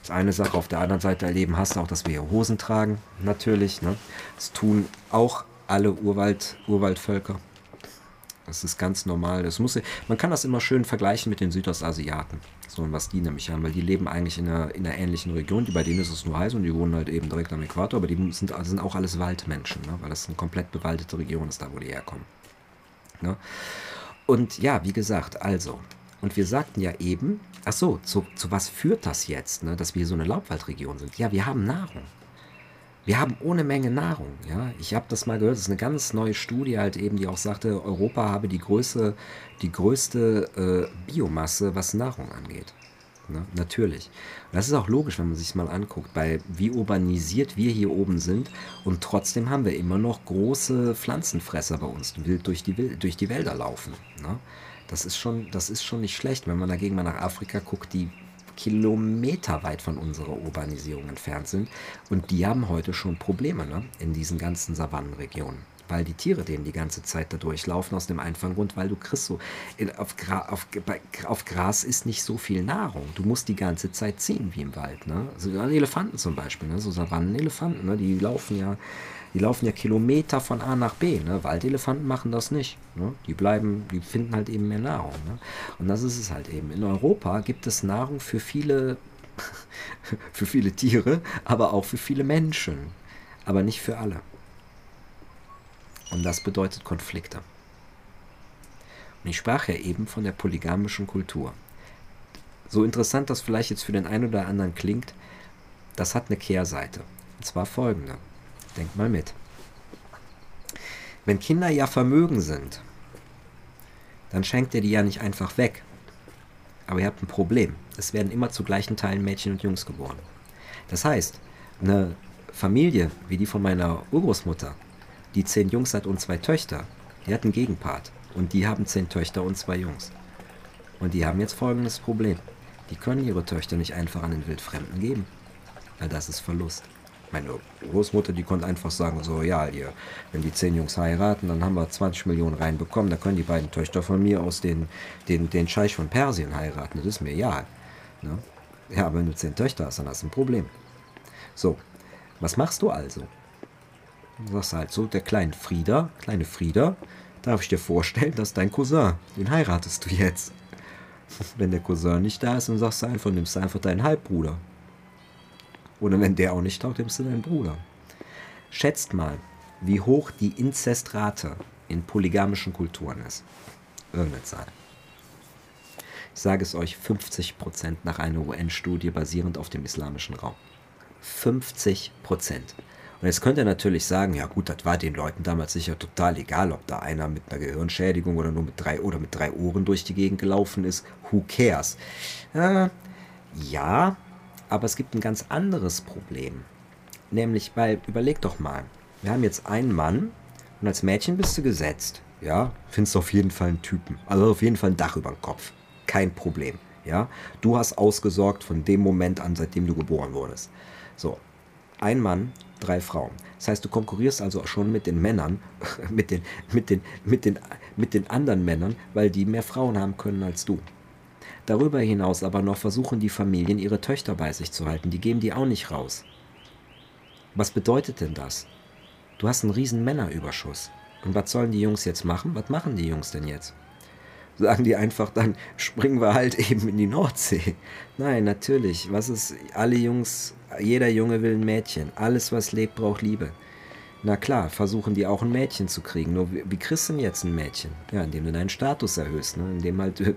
Das ist eine Sache. Auf der anderen Seite erleben hast du auch, dass wir hier Hosen tragen, natürlich. Ne? Das tun auch alle Urwald, Urwaldvölker. Das ist ganz normal. Das muss, man kann das immer schön vergleichen mit den Südostasiaten. So, was die nämlich haben, weil die leben eigentlich in einer, in einer ähnlichen Region. Die, bei denen ist es nur heiß und die wohnen halt eben direkt am Äquator, aber die sind, sind auch alles Waldmenschen, ne? weil das eine komplett bewaldete Region ist, da wo die herkommen. Ne? Und ja, wie gesagt, also, und wir sagten ja eben, ach so, zu, zu was führt das jetzt, ne? dass wir so eine Laubwaldregion sind? Ja, wir haben Nahrung. Wir haben ohne Menge Nahrung. Ja? Ich habe das mal gehört, das ist eine ganz neue Studie, halt eben, die auch sagte, Europa habe die, Größe, die größte äh, Biomasse, was Nahrung angeht. Ne? Natürlich. das ist auch logisch, wenn man sich mal anguckt, bei wie urbanisiert wir hier oben sind und trotzdem haben wir immer noch große Pflanzenfresser bei uns, die wild durch die, durch die Wälder laufen. Ne? Das, ist schon, das ist schon nicht schlecht, wenn man dagegen mal nach Afrika guckt, die kilometerweit von unserer Urbanisierung entfernt sind. Und die haben heute schon Probleme ne? in diesen ganzen Savannenregionen. Weil die Tiere denen die ganze Zeit da durchlaufen, aus dem einfachen Grund, weil du kriegst so, in, auf, Gra, auf, auf, Gras ist nicht so viel Nahrung. Du musst die ganze Zeit ziehen, wie im Wald. Ne? Also Elefanten zum Beispiel, ne? so Savannenelefanten, ne? die laufen ja die laufen ja Kilometer von A nach B. Ne? Waldelefanten machen das nicht. Ne? Die bleiben, die finden halt eben mehr Nahrung. Ne? Und das ist es halt eben. In Europa gibt es Nahrung für viele, für viele Tiere, aber auch für viele Menschen. Aber nicht für alle. Und das bedeutet Konflikte. Und ich sprach ja eben von der polygamischen Kultur. So interessant das vielleicht jetzt für den einen oder anderen klingt, das hat eine Kehrseite. Und zwar folgende. Denkt mal mit. Wenn Kinder ja Vermögen sind, dann schenkt ihr die ja nicht einfach weg. Aber ihr habt ein Problem. Es werden immer zu gleichen Teilen Mädchen und Jungs geboren. Das heißt, eine Familie wie die von meiner Urgroßmutter, die zehn Jungs hat und zwei Töchter, die hat einen Gegenpart. Und die haben zehn Töchter und zwei Jungs. Und die haben jetzt folgendes Problem. Die können ihre Töchter nicht einfach an den Wildfremden geben. Weil das ist Verlust. Meine Großmutter, die konnte einfach sagen, so, ja, ihr, wenn die zehn Jungs heiraten, dann haben wir 20 Millionen reinbekommen, da können die beiden Töchter von mir aus den, den, den Scheich von Persien heiraten, das ist mir egal. Ne? Ja, aber wenn du zehn Töchter hast, dann hast du ein Problem. So, was machst du also? Du sagst halt so, der kleine Frieda, kleine Frieda, darf ich dir vorstellen, dass dein Cousin, den heiratest du jetzt. Wenn der Cousin nicht da ist, dann sagst du einfach, nimmst du einfach deinen Halbbruder. Oder wenn der auch nicht taugt, nimmst du deinen Bruder. Schätzt mal, wie hoch die Inzestrate in polygamischen Kulturen ist. Irgendeine Zahl. Ich sage es euch, 50% nach einer UN-Studie basierend auf dem islamischen Raum. 50%. Und jetzt könnt ihr natürlich sagen, ja gut, das war den Leuten damals sicher total egal, ob da einer mit einer Gehirnschädigung oder nur mit drei oder mit drei Ohren durch die Gegend gelaufen ist. Who cares? Äh, ja, aber es gibt ein ganz anderes Problem. Nämlich, weil, überleg doch mal, wir haben jetzt einen Mann und als Mädchen bist du gesetzt. Ja, findest du auf jeden Fall einen Typen. Also auf jeden Fall ein Dach über dem Kopf. Kein Problem. Ja, du hast ausgesorgt von dem Moment an, seitdem du geboren wurdest. So, ein Mann, drei Frauen. Das heißt, du konkurrierst also schon mit den Männern, mit den, mit den, mit den, mit den anderen Männern, weil die mehr Frauen haben können als du. Darüber hinaus aber noch versuchen die Familien, ihre Töchter bei sich zu halten. Die geben die auch nicht raus. Was bedeutet denn das? Du hast einen riesen Männerüberschuss. Und was sollen die Jungs jetzt machen? Was machen die Jungs denn jetzt? Sagen die einfach, dann springen wir halt eben in die Nordsee. Nein, natürlich. Was ist, alle Jungs, jeder Junge will ein Mädchen. Alles, was lebt, braucht Liebe. Na klar, versuchen die auch ein Mädchen zu kriegen. Nur wie, wie kriegst du denn jetzt ein Mädchen? Ja, indem du deinen Status erhöhst, ne? indem halt du,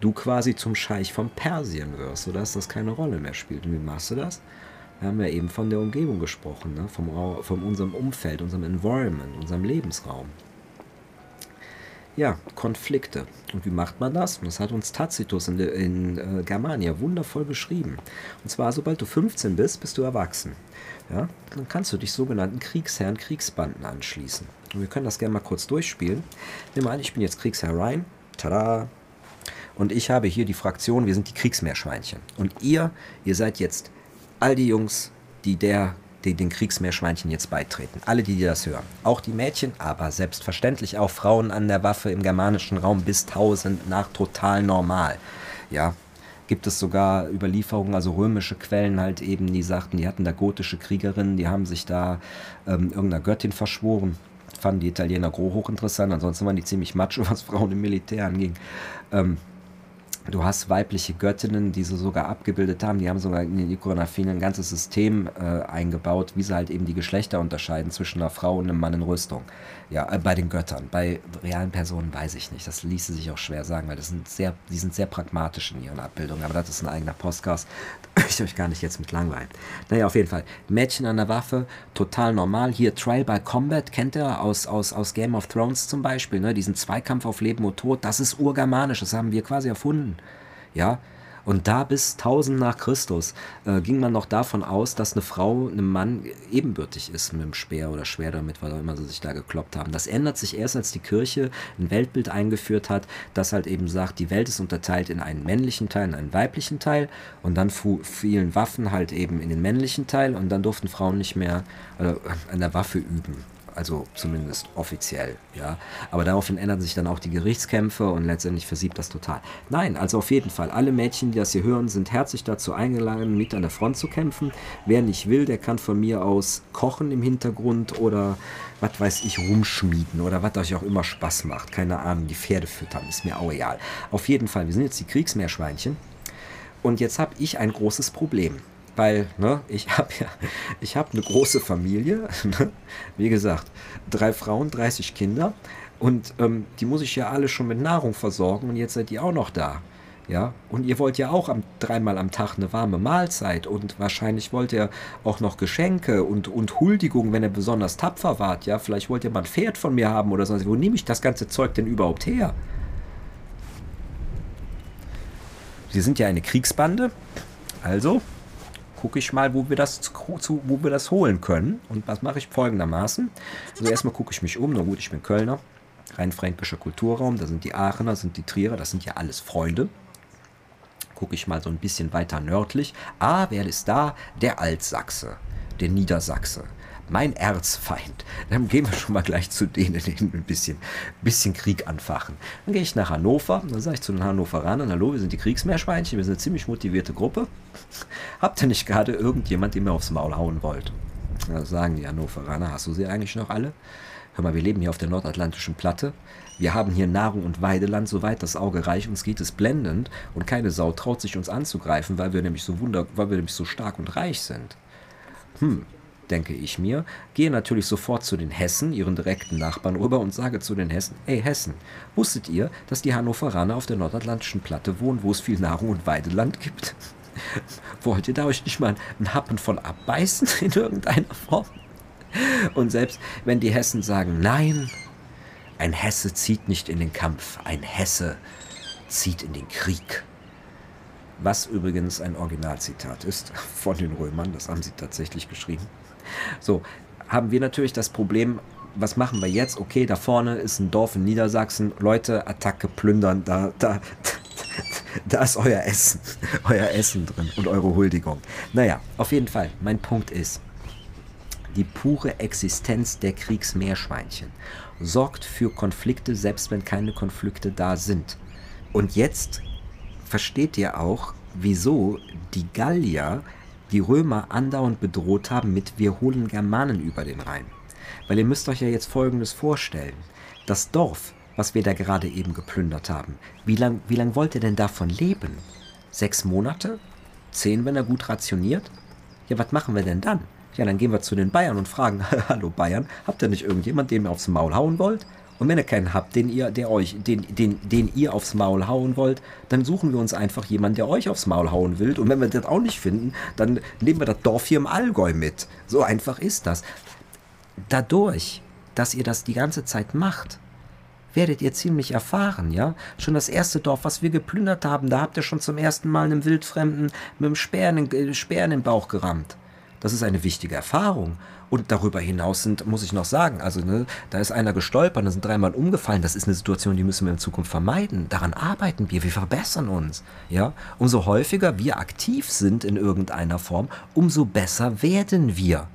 du quasi zum Scheich von Persien wirst, sodass das keine Rolle mehr spielt. Und wie machst du das? Wir haben ja eben von der Umgebung gesprochen, ne? vom, von unserem Umfeld, unserem Environment, unserem Lebensraum. Ja, Konflikte. Und wie macht man das? Und das hat uns Tacitus in, in äh, Germania wundervoll beschrieben. Und zwar, sobald du 15 bist, bist du erwachsen. Ja? Dann kannst du dich sogenannten Kriegsherren, Kriegsbanden anschließen. Und wir können das gerne mal kurz durchspielen. Nimm an, ich bin jetzt Kriegsherr Ryan. Tada! Und ich habe hier die Fraktion, wir sind die Kriegsmeerschweinchen. Und ihr, ihr seid jetzt all die Jungs, die der die den Kriegsmeerschweinchen jetzt beitreten. Alle, die, die das hören. Auch die Mädchen, aber selbstverständlich auch Frauen an der Waffe im germanischen Raum bis 1000 nach total normal. Ja, gibt es sogar Überlieferungen, also römische Quellen halt eben, die sagten, die hatten da gotische Kriegerinnen, die haben sich da ähm, irgendeiner Göttin verschworen. Fanden die Italiener hochinteressant, ansonsten waren die ziemlich macho, was Frauen im Militär anging. Ähm, Du hast weibliche Göttinnen, die sie sogar abgebildet haben. Die haben sogar in den Ikonografien ein ganzes System äh, eingebaut, wie sie halt eben die Geschlechter unterscheiden zwischen einer Frau und einem Mann in Rüstung. Ja, äh, bei den Göttern. Bei realen Personen weiß ich nicht. Das ließe sich auch schwer sagen, weil das sind sehr, die sind sehr pragmatisch in ihren Abbildungen. Aber das ist ein eigener Podcast. Da möchte ich euch gar nicht jetzt mit langweilen. Naja, auf jeden Fall. Mädchen an der Waffe, total normal. Hier Trial by Combat, kennt ihr aus, aus, aus Game of Thrones zum Beispiel. Ne? Diesen Zweikampf auf Leben und Tod. Das ist urgermanisch. Das haben wir quasi erfunden. Ja, und da bis 1000 nach Christus äh, ging man noch davon aus, dass eine Frau einem Mann ebenbürtig ist mit dem Speer oder Schwert damit, was auch immer sie sich da gekloppt haben. Das ändert sich erst, als die Kirche ein Weltbild eingeführt hat, das halt eben sagt, die Welt ist unterteilt in einen männlichen Teil und einen weiblichen Teil. Und dann fielen Waffen halt eben in den männlichen Teil und dann durften Frauen nicht mehr äh, an der Waffe üben also zumindest offiziell, ja. Aber daraufhin ändern sich dann auch die Gerichtskämpfe und letztendlich versiebt das total. Nein, also auf jeden Fall, alle Mädchen, die das hier hören, sind herzlich dazu eingeladen, mit an der Front zu kämpfen. Wer nicht will, der kann von mir aus kochen im Hintergrund oder was weiß ich, rumschmieden oder was euch auch immer Spaß macht. Keine Ahnung, die Pferde füttern, ist mir auch egal. Auf jeden Fall, wir sind jetzt die Kriegsmeerschweinchen. Und jetzt habe ich ein großes Problem weil ne, ich habe ja, ich habe eine große Familie, ne? wie gesagt, drei Frauen, 30 Kinder und ähm, die muss ich ja alle schon mit Nahrung versorgen und jetzt seid ihr auch noch da. Ja, und ihr wollt ja auch am, dreimal am Tag eine warme Mahlzeit und wahrscheinlich wollt ihr auch noch Geschenke und, und Huldigung, wenn ihr besonders tapfer wart. Ja, vielleicht wollt ihr mal ein Pferd von mir haben oder so. Wo nehme ich das ganze Zeug denn überhaupt her? Wir sind ja eine Kriegsbande, also gucke ich mal, wo wir das zu, wo wir das holen können. Und was mache ich folgendermaßen? Also erstmal gucke ich mich um. Na gut, ich bin Kölner, rheinfränkischer Kulturraum. Da sind die Aachener, sind die Trierer, das sind ja alles Freunde. Gucke ich mal so ein bisschen weiter nördlich. Ah, wer ist da? Der Altsachse, der Niedersachse mein Erzfeind. Dann gehen wir schon mal gleich zu denen, die ein bisschen, bisschen Krieg anfachen. Dann gehe ich nach Hannover, dann sage ich zu den Hannoveranern, hallo, wir sind die Kriegsmeerschweinchen, wir sind eine ziemlich motivierte Gruppe. Habt ihr nicht gerade irgendjemand, den mir aufs Maul hauen wollt? Da sagen die Hannoveraner, hast du sie eigentlich noch alle? Hör mal, wir leben hier auf der nordatlantischen Platte. Wir haben hier Nahrung und Weideland, soweit das Auge reicht. Uns geht es blendend und keine Sau traut sich uns anzugreifen, weil wir nämlich so wunder, weil wir nämlich so stark und reich sind. Hm, denke ich mir, gehe natürlich sofort zu den Hessen, ihren direkten Nachbarn, rüber und sage zu den Hessen, ey Hessen, wusstet ihr, dass die Hannoveraner auf der nordatlantischen Platte wohnen, wo es viel Nahrung und Weideland gibt? Wollt ihr da euch nicht mal einen Happen von abbeißen in irgendeiner Form? Und selbst wenn die Hessen sagen, nein, ein Hesse zieht nicht in den Kampf, ein Hesse zieht in den Krieg. Was übrigens ein Originalzitat ist von den Römern, das haben sie tatsächlich geschrieben. So, haben wir natürlich das Problem, was machen wir jetzt? Okay, da vorne ist ein Dorf in Niedersachsen. Leute, Attacke, plündern, da, da, da ist euer Essen, euer Essen drin und eure Huldigung. Naja, auf jeden Fall, mein Punkt ist, die pure Existenz der Kriegsmeerschweinchen sorgt für Konflikte, selbst wenn keine Konflikte da sind. Und jetzt versteht ihr auch, wieso die Gallier die Römer andauernd bedroht haben mit wir holen Germanen über den Rhein. Weil ihr müsst euch ja jetzt Folgendes vorstellen. Das Dorf, was wir da gerade eben geplündert haben, wie lange wie lang wollt ihr denn davon leben? Sechs Monate? Zehn, wenn er gut rationiert? Ja, was machen wir denn dann? Ja, dann gehen wir zu den Bayern und fragen, hallo Bayern, habt ihr nicht irgendjemand, den ihr aufs Maul hauen wollt? Und wenn ihr keinen habt, den ihr, der euch, den, den, den ihr aufs Maul hauen wollt, dann suchen wir uns einfach jemanden, der euch aufs Maul hauen will. Und wenn wir das auch nicht finden, dann nehmen wir das Dorf hier im Allgäu mit. So einfach ist das. Dadurch, dass ihr das die ganze Zeit macht, werdet ihr ziemlich erfahren, ja? Schon das erste Dorf, was wir geplündert haben, da habt ihr schon zum ersten Mal einem Wildfremden mit dem Speer in, äh, Speer in den Bauch gerammt. Das ist eine wichtige Erfahrung. Und darüber hinaus sind, muss ich noch sagen, also ne, da ist einer gestolpert, da sind dreimal umgefallen. Das ist eine Situation, die müssen wir in Zukunft vermeiden. Daran arbeiten wir, wir verbessern uns. Ja? Umso häufiger wir aktiv sind in irgendeiner Form, umso besser werden wir.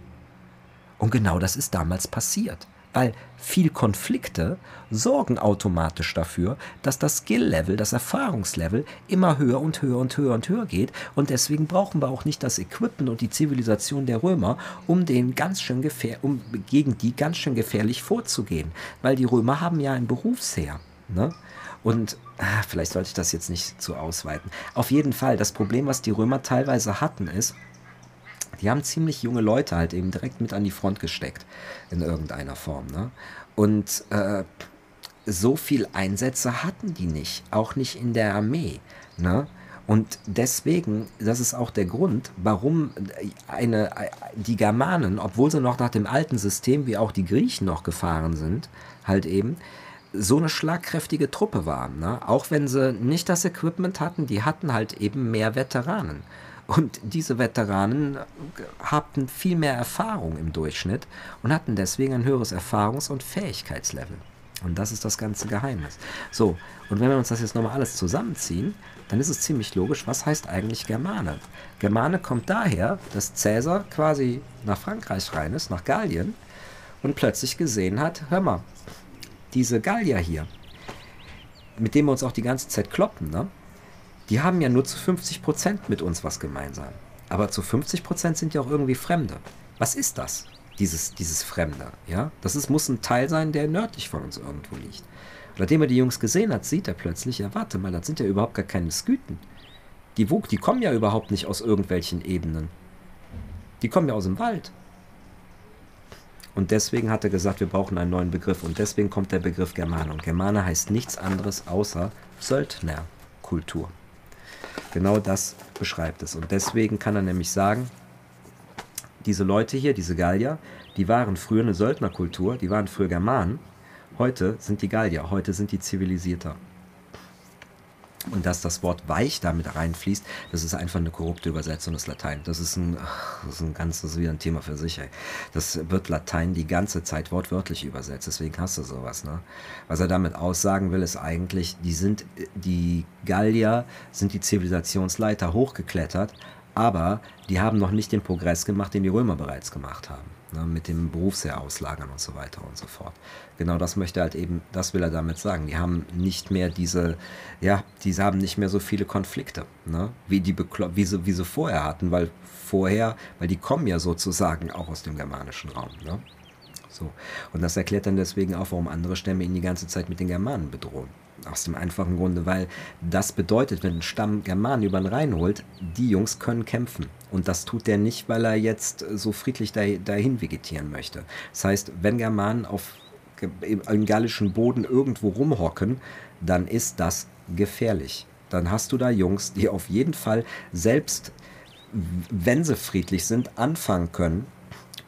Und genau das ist damals passiert weil viel Konflikte sorgen automatisch dafür, dass das Skill-Level, das Erfahrungslevel immer höher und höher und höher und höher geht. Und deswegen brauchen wir auch nicht das Equipment und die Zivilisation der Römer, um, den ganz schön gefähr um gegen die ganz schön gefährlich vorzugehen. Weil die Römer haben ja ein Berufsheer. Ne? Und ah, vielleicht sollte ich das jetzt nicht zu ausweiten. Auf jeden Fall, das Problem, was die Römer teilweise hatten, ist, die haben ziemlich junge Leute halt eben direkt mit an die Front gesteckt in irgendeiner Form. Ne? Und äh, so viel Einsätze hatten die nicht, auch nicht in der Armee. Ne? Und deswegen, das ist auch der Grund, warum eine, die Germanen, obwohl sie noch nach dem alten System wie auch die Griechen noch gefahren sind, halt eben, so eine schlagkräftige Truppe waren. Ne? Auch wenn sie nicht das Equipment hatten, die hatten halt eben mehr Veteranen. Und diese Veteranen hatten viel mehr Erfahrung im Durchschnitt und hatten deswegen ein höheres Erfahrungs- und Fähigkeitslevel. Und das ist das ganze Geheimnis. So, und wenn wir uns das jetzt nochmal alles zusammenziehen, dann ist es ziemlich logisch, was heißt eigentlich Germane? Germane kommt daher, dass Cäsar quasi nach Frankreich rein ist, nach Gallien, und plötzlich gesehen hat, hör mal, diese Gallier hier, mit denen wir uns auch die ganze Zeit kloppen, ne? Die haben ja nur zu 50 Prozent mit uns was gemeinsam. Aber zu 50 Prozent sind ja auch irgendwie Fremde. Was ist das? Dieses, dieses Fremde, ja? Das ist, muss ein Teil sein, der nördlich von uns irgendwo liegt. Und nachdem er die Jungs gesehen hat, sieht er plötzlich, ja, warte mal, das sind ja überhaupt gar keine Sküten. Die, die kommen ja überhaupt nicht aus irgendwelchen Ebenen. Die kommen ja aus dem Wald. Und deswegen hat er gesagt, wir brauchen einen neuen Begriff. Und deswegen kommt der Begriff Germane. Und Germane heißt nichts anderes außer Söldnerkultur. Genau das beschreibt es. Und deswegen kann er nämlich sagen, diese Leute hier, diese Gallier, die waren früher eine Söldnerkultur, die waren früher Germanen. Heute sind die Gallier, heute sind die zivilisierter. Und dass das Wort weich damit reinfließt, das ist einfach eine korrupte Übersetzung des Latein. Das ist ein, das ist ein ganz, das ist wieder ein Thema für sich. Ey. Das wird Latein die ganze Zeit wortwörtlich übersetzt. Deswegen hast du sowas. Ne? Was er damit aussagen will, ist eigentlich, die sind, die Gallier sind die Zivilisationsleiter hochgeklettert, aber die haben noch nicht den Progress gemacht, den die Römer bereits gemacht haben ne, mit dem Berufsheer auslagern und so weiter und so fort. Genau das möchte er halt eben, das will er damit sagen. Die haben nicht mehr diese, ja, die haben nicht mehr so viele Konflikte, ne, wie die wie sie, wie sie vorher hatten, weil vorher, weil die kommen ja sozusagen auch aus dem germanischen Raum. Ne? So. Und das erklärt dann deswegen auch, warum andere Stämme ihn die ganze Zeit mit den Germanen bedrohen. Aus dem einfachen Grunde, weil das bedeutet, wenn ein Stamm Germanen über den Rhein holt, die Jungs können kämpfen. Und das tut der nicht, weil er jetzt so friedlich dahin vegetieren möchte. Das heißt, wenn Germanen auf im gallischen Boden irgendwo rumhocken, dann ist das gefährlich. Dann hast du da Jungs, die auf jeden Fall selbst, wenn sie friedlich sind, anfangen können,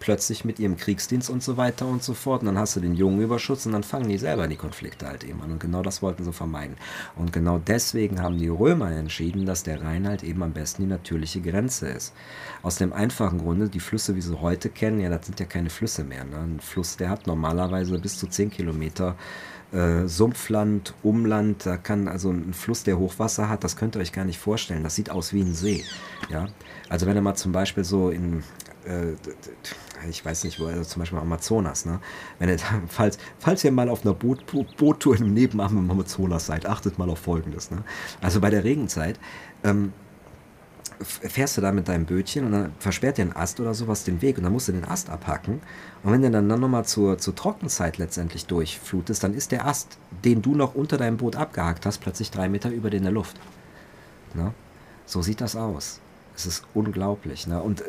plötzlich mit ihrem Kriegsdienst und so weiter und so fort. Und dann hast du den jungen Überschutz und dann fangen die selber die Konflikte halt eben an. Und genau das wollten sie vermeiden. Und genau deswegen haben die Römer entschieden, dass der Rhein halt eben am besten die natürliche Grenze ist. Aus dem einfachen Grunde, die Flüsse, wie sie heute kennen, ja, das sind ja keine Flüsse mehr. Ne? Ein Fluss, der hat normalerweise bis zu 10 Kilometer äh, Sumpfland, Umland, da kann also ein Fluss, der Hochwasser hat, das könnt ihr euch gar nicht vorstellen. Das sieht aus wie ein See. Ja? Also wenn ihr mal zum Beispiel so in, äh, ich weiß nicht, wo, also zum Beispiel Amazonas, ne? Wenn ihr da, falls, falls ihr mal auf einer Boot, Boottour im Nebenarm im Amazonas seid, achtet mal auf Folgendes. Ne? Also bei der Regenzeit, ähm, fährst du da mit deinem Bötchen und dann versperrt dir ein Ast oder sowas den Weg und dann musst du den Ast abhacken. Und wenn du dann, nochmal zur, zur Trockenzeit letztendlich durchflutest, dann ist der Ast, den du noch unter deinem Boot abgehakt hast, plötzlich drei Meter über dir in der Luft. Ne? So sieht das aus. Es ist unglaublich. Ne? Und äh,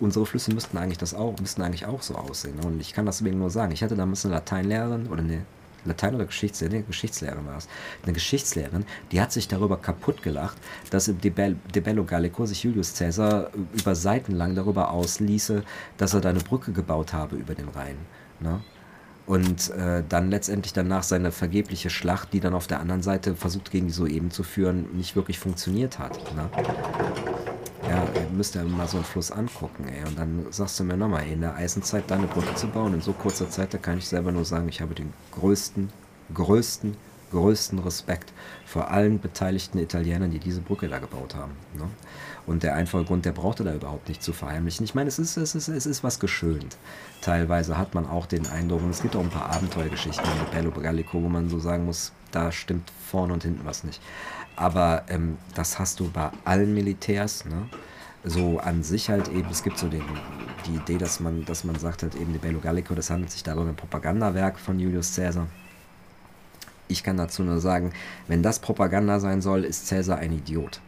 unsere Flüsse müssten eigentlich, das auch, müssten eigentlich auch so aussehen. Ne? Und ich kann das deswegen nur sagen. Ich hatte damals eine Lateinlehrerin oder eine Latein- oder Geschichtslehrerin, Geschichtslehrerin war es, eine Geschichtslehrerin, die hat sich darüber kaputt gelacht, dass im De, Bello Gallico sich Julius Caesar über Seiten lang darüber ausließe, dass er da eine Brücke gebaut habe über den Rhein. Ne? Und äh, dann letztendlich danach seine vergebliche Schlacht, die dann auf der anderen Seite versucht gegen die Soeben zu führen, nicht wirklich funktioniert hat. Ne? Ja, ihr müsst ja mal so einen Fluss angucken, ey. Und dann sagst du mir nochmal, in der Eisenzeit da eine Brücke zu bauen, in so kurzer Zeit, da kann ich selber nur sagen, ich habe den größten, größten, größten Respekt vor allen beteiligten Italienern, die diese Brücke da gebaut haben. Ne? Und der einfache Grund, der brauchte da überhaupt nicht zu verheimlichen. Ich meine, es ist, es ist, es ist was geschönt. Teilweise hat man auch den Eindruck, und es gibt auch ein paar Abenteuergeschichten in Bello Gallico, wo man so sagen muss, da stimmt vorne und hinten was nicht. Aber ähm, das hast du bei allen Militärs, ne? So an sich halt eben, es gibt so den, die Idee, dass man, dass man sagt halt eben, die Bello Gallico, das handelt sich dabei um ein Propagandawerk von Julius Caesar. Ich kann dazu nur sagen, wenn das Propaganda sein soll, ist Caesar ein Idiot.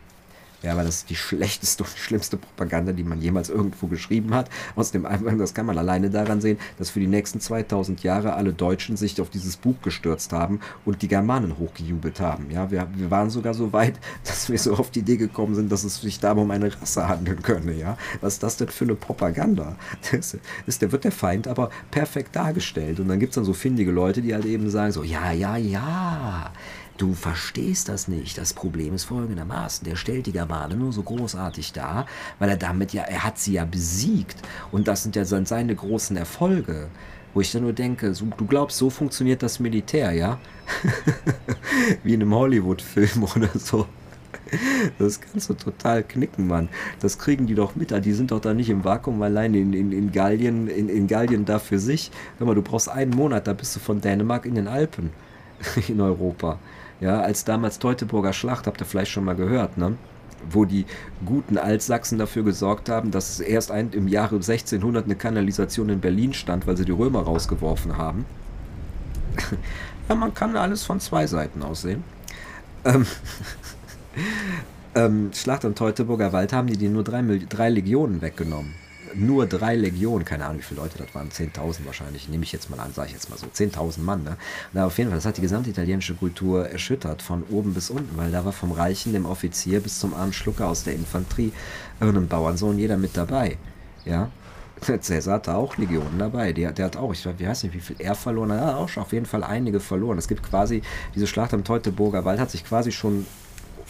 Ja, aber das ist die schlechteste und schlimmste Propaganda, die man jemals irgendwo geschrieben hat. Aus dem Eingang, das kann man alleine daran sehen, dass für die nächsten 2000 Jahre alle Deutschen sich auf dieses Buch gestürzt haben und die Germanen hochgejubelt haben. Ja, wir, wir waren sogar so weit, dass wir so auf die Idee gekommen sind, dass es sich da um eine Rasse handeln könne. Ja, was ist das denn für eine Propaganda? Das ist, der wird der Feind aber perfekt dargestellt. Und dann gibt es dann so findige Leute, die halt eben sagen so, ja, ja, ja, Du verstehst das nicht. Das Problem ist folgendermaßen. Der stellt die Germanen nur so großartig dar, weil er damit ja, er hat sie ja besiegt. Und das sind ja seine großen Erfolge. Wo ich dann nur denke, so, du glaubst, so funktioniert das Militär, ja? Wie in einem Hollywood-Film oder so. Das kannst du total knicken, Mann. Das kriegen die doch mit. Die sind doch da nicht im Vakuum allein in, in, in, Gallien, in, in Gallien da für sich. Hör mal, du brauchst einen Monat, da bist du von Dänemark in den Alpen in Europa. Ja, als damals Teutoburger Schlacht, habt ihr vielleicht schon mal gehört, ne? wo die guten Altsachsen dafür gesorgt haben, dass erst ein, im Jahre 1600 eine Kanalisation in Berlin stand, weil sie die Römer rausgeworfen haben. ja, man kann alles von zwei Seiten aussehen. Ähm, ähm, Schlacht am Teutoburger Wald haben die die nur drei, drei Legionen weggenommen nur drei Legionen, keine Ahnung, wie viele Leute das waren, 10.000 wahrscheinlich, nehme ich jetzt mal an, sage ich jetzt mal so, 10.000 Mann. Ne? Na, auf jeden Fall, das hat die gesamte italienische Kultur erschüttert, von oben bis unten, weil da war vom Reichen, dem Offizier bis zum armen Schlucker aus der Infanterie, irgendeinem Bauernsohn, jeder mit dabei. Ja, Cäsar hatte auch Legionen dabei. Der, der hat auch, ich weiß nicht, wie viel er verloren hat. Er hat auch schon auf jeden Fall einige verloren. Es gibt quasi, diese Schlacht am Teutoburger Wald hat sich quasi schon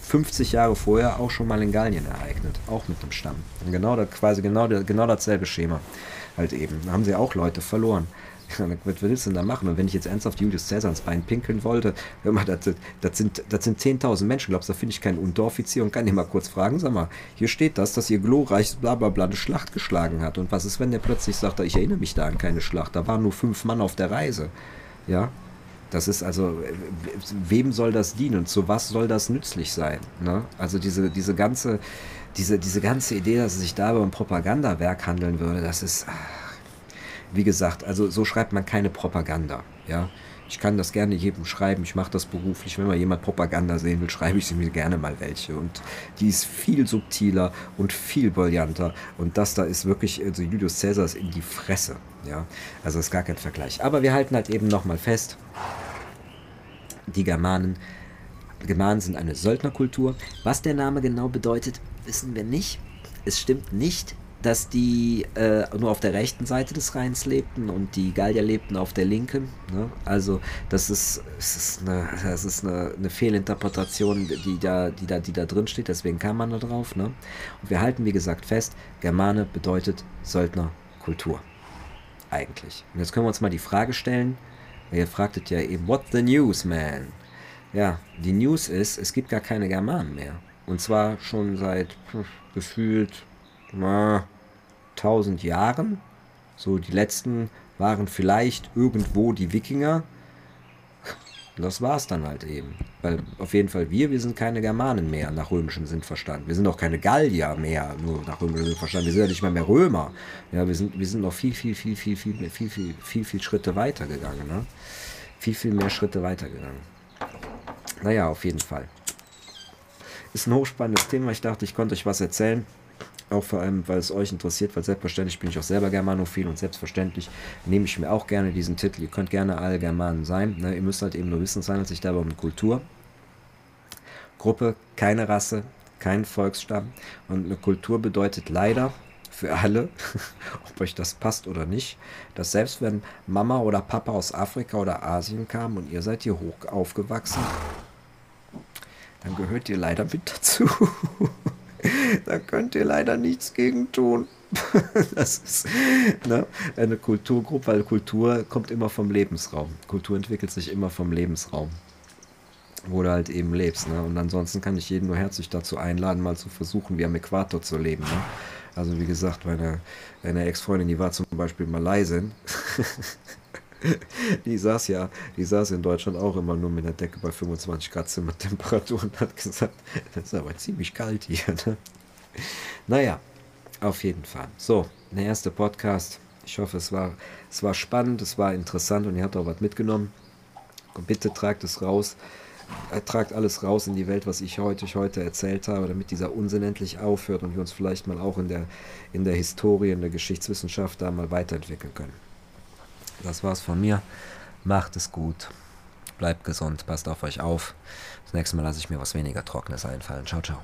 50 Jahre vorher auch schon mal in Gallien ereignet, auch mit dem Stamm. Und genau das, quasi genau, genau dasselbe Schema halt eben. Da haben sie auch Leute verloren. Was willst du denn da machen? Und wenn ich jetzt ernsthaft Julius Caesar ins Bein pinkeln wollte, hör mal, das, das sind, das sind 10.000 Menschen. Glaubst du, da finde ich keinen Unteroffizier und kann ihn mal kurz fragen? Sag mal, hier steht das, dass ihr glorreiches Blablabla eine Schlacht geschlagen hat. Und was ist, wenn der plötzlich sagt, ich erinnere mich da an keine Schlacht, da waren nur fünf Mann auf der Reise. Ja, das ist also, wem soll das dienen? Zu was soll das nützlich sein? Ne? Also diese, diese, ganze, diese, diese ganze Idee, dass es sich da um Propagandawerk handeln würde, das ist, wie gesagt, also so schreibt man keine Propaganda. Ja, ich kann das gerne jedem schreiben. Ich mache das beruflich. Wenn mal jemand Propaganda sehen will, schreibe ich sie mir gerne mal welche. Und die ist viel subtiler und viel brillanter. Und das da ist wirklich, also Julius Caesar ist in die Fresse. Ja, also ist gar kein Vergleich. Aber wir halten halt eben nochmal fest, die Germanen, Germanen sind eine Söldnerkultur. Was der Name genau bedeutet, wissen wir nicht. Es stimmt nicht, dass die äh, nur auf der rechten Seite des Rheins lebten und die Gallier lebten auf der linken. Ne? Also das ist, das ist, eine, das ist eine, eine, Fehlinterpretation, die da, die, da, die da drin steht, deswegen kam man da drauf. Ne? Und wir halten, wie gesagt, fest, Germane bedeutet Söldnerkultur. Eigentlich. Und jetzt können wir uns mal die Frage stellen, ihr fragtet ja eben, what the news, man? Ja, die News ist, es gibt gar keine Germanen mehr. Und zwar schon seit pf, gefühlt na, 1000 Jahren. So, die letzten waren vielleicht irgendwo die Wikinger. Das war es dann halt eben. Weil auf jeden Fall wir, wir sind keine Germanen mehr nach römischem Sinn verstanden. Wir sind auch keine Gallier mehr, nur nach römischem Sinn verstanden. Wir sind ja nicht mal mehr Römer. Ja, wir sind, wir sind noch viel, viel, viel, viel, viel, viel, viel, viel, viel, viel Schritte weiter gegangen. Ne? Viel, viel mehr Schritte weiter gegangen. Naja, auf jeden Fall. Ist ein hochspannendes Thema. Ich dachte, ich konnte euch was erzählen. Auch vor allem, weil es euch interessiert, weil selbstverständlich bin ich auch selber Germanophil und selbstverständlich nehme ich mir auch gerne diesen Titel. Ihr könnt gerne alle Germanen sein. Ne? Ihr müsst halt eben nur wissen, es handelt sich dabei um eine Kultur. Gruppe, keine Rasse, kein Volksstamm. Und eine Kultur bedeutet leider für alle, ob euch das passt oder nicht, dass selbst wenn Mama oder Papa aus Afrika oder Asien kamen und ihr seid hier hoch aufgewachsen, dann gehört ihr leider mit dazu. da könnt ihr leider nichts gegen tun. das ist ne, eine Kulturgruppe, weil Kultur kommt immer vom Lebensraum. Kultur entwickelt sich immer vom Lebensraum, wo du halt eben lebst. Ne? Und ansonsten kann ich jeden nur herzlich dazu einladen, mal zu versuchen, wie am Äquator zu leben. Ne? Also wie gesagt, meine, meine Ex-Freundin, die war zum Beispiel Malaisin. die saß ja, die saß in Deutschland auch immer nur mit der Decke bei 25 Grad Zimmertemperatur und hat gesagt, das ist aber ziemlich kalt hier. Ne? Naja, auf jeden Fall. So, der erste Podcast. Ich hoffe, es war, es war spannend, es war interessant und ihr habt auch was mitgenommen. Bitte tragt es raus. Äh, tragt alles raus in die Welt, was ich heute, ich heute erzählt habe, damit dieser Unsinn endlich aufhört und wir uns vielleicht mal auch in der, in der Historie, in der Geschichtswissenschaft da mal weiterentwickeln können. Das war's von mir. Macht es gut. Bleibt gesund, passt auf euch auf. Das nächste Mal lasse ich mir was weniger Trockenes einfallen. Ciao, ciao.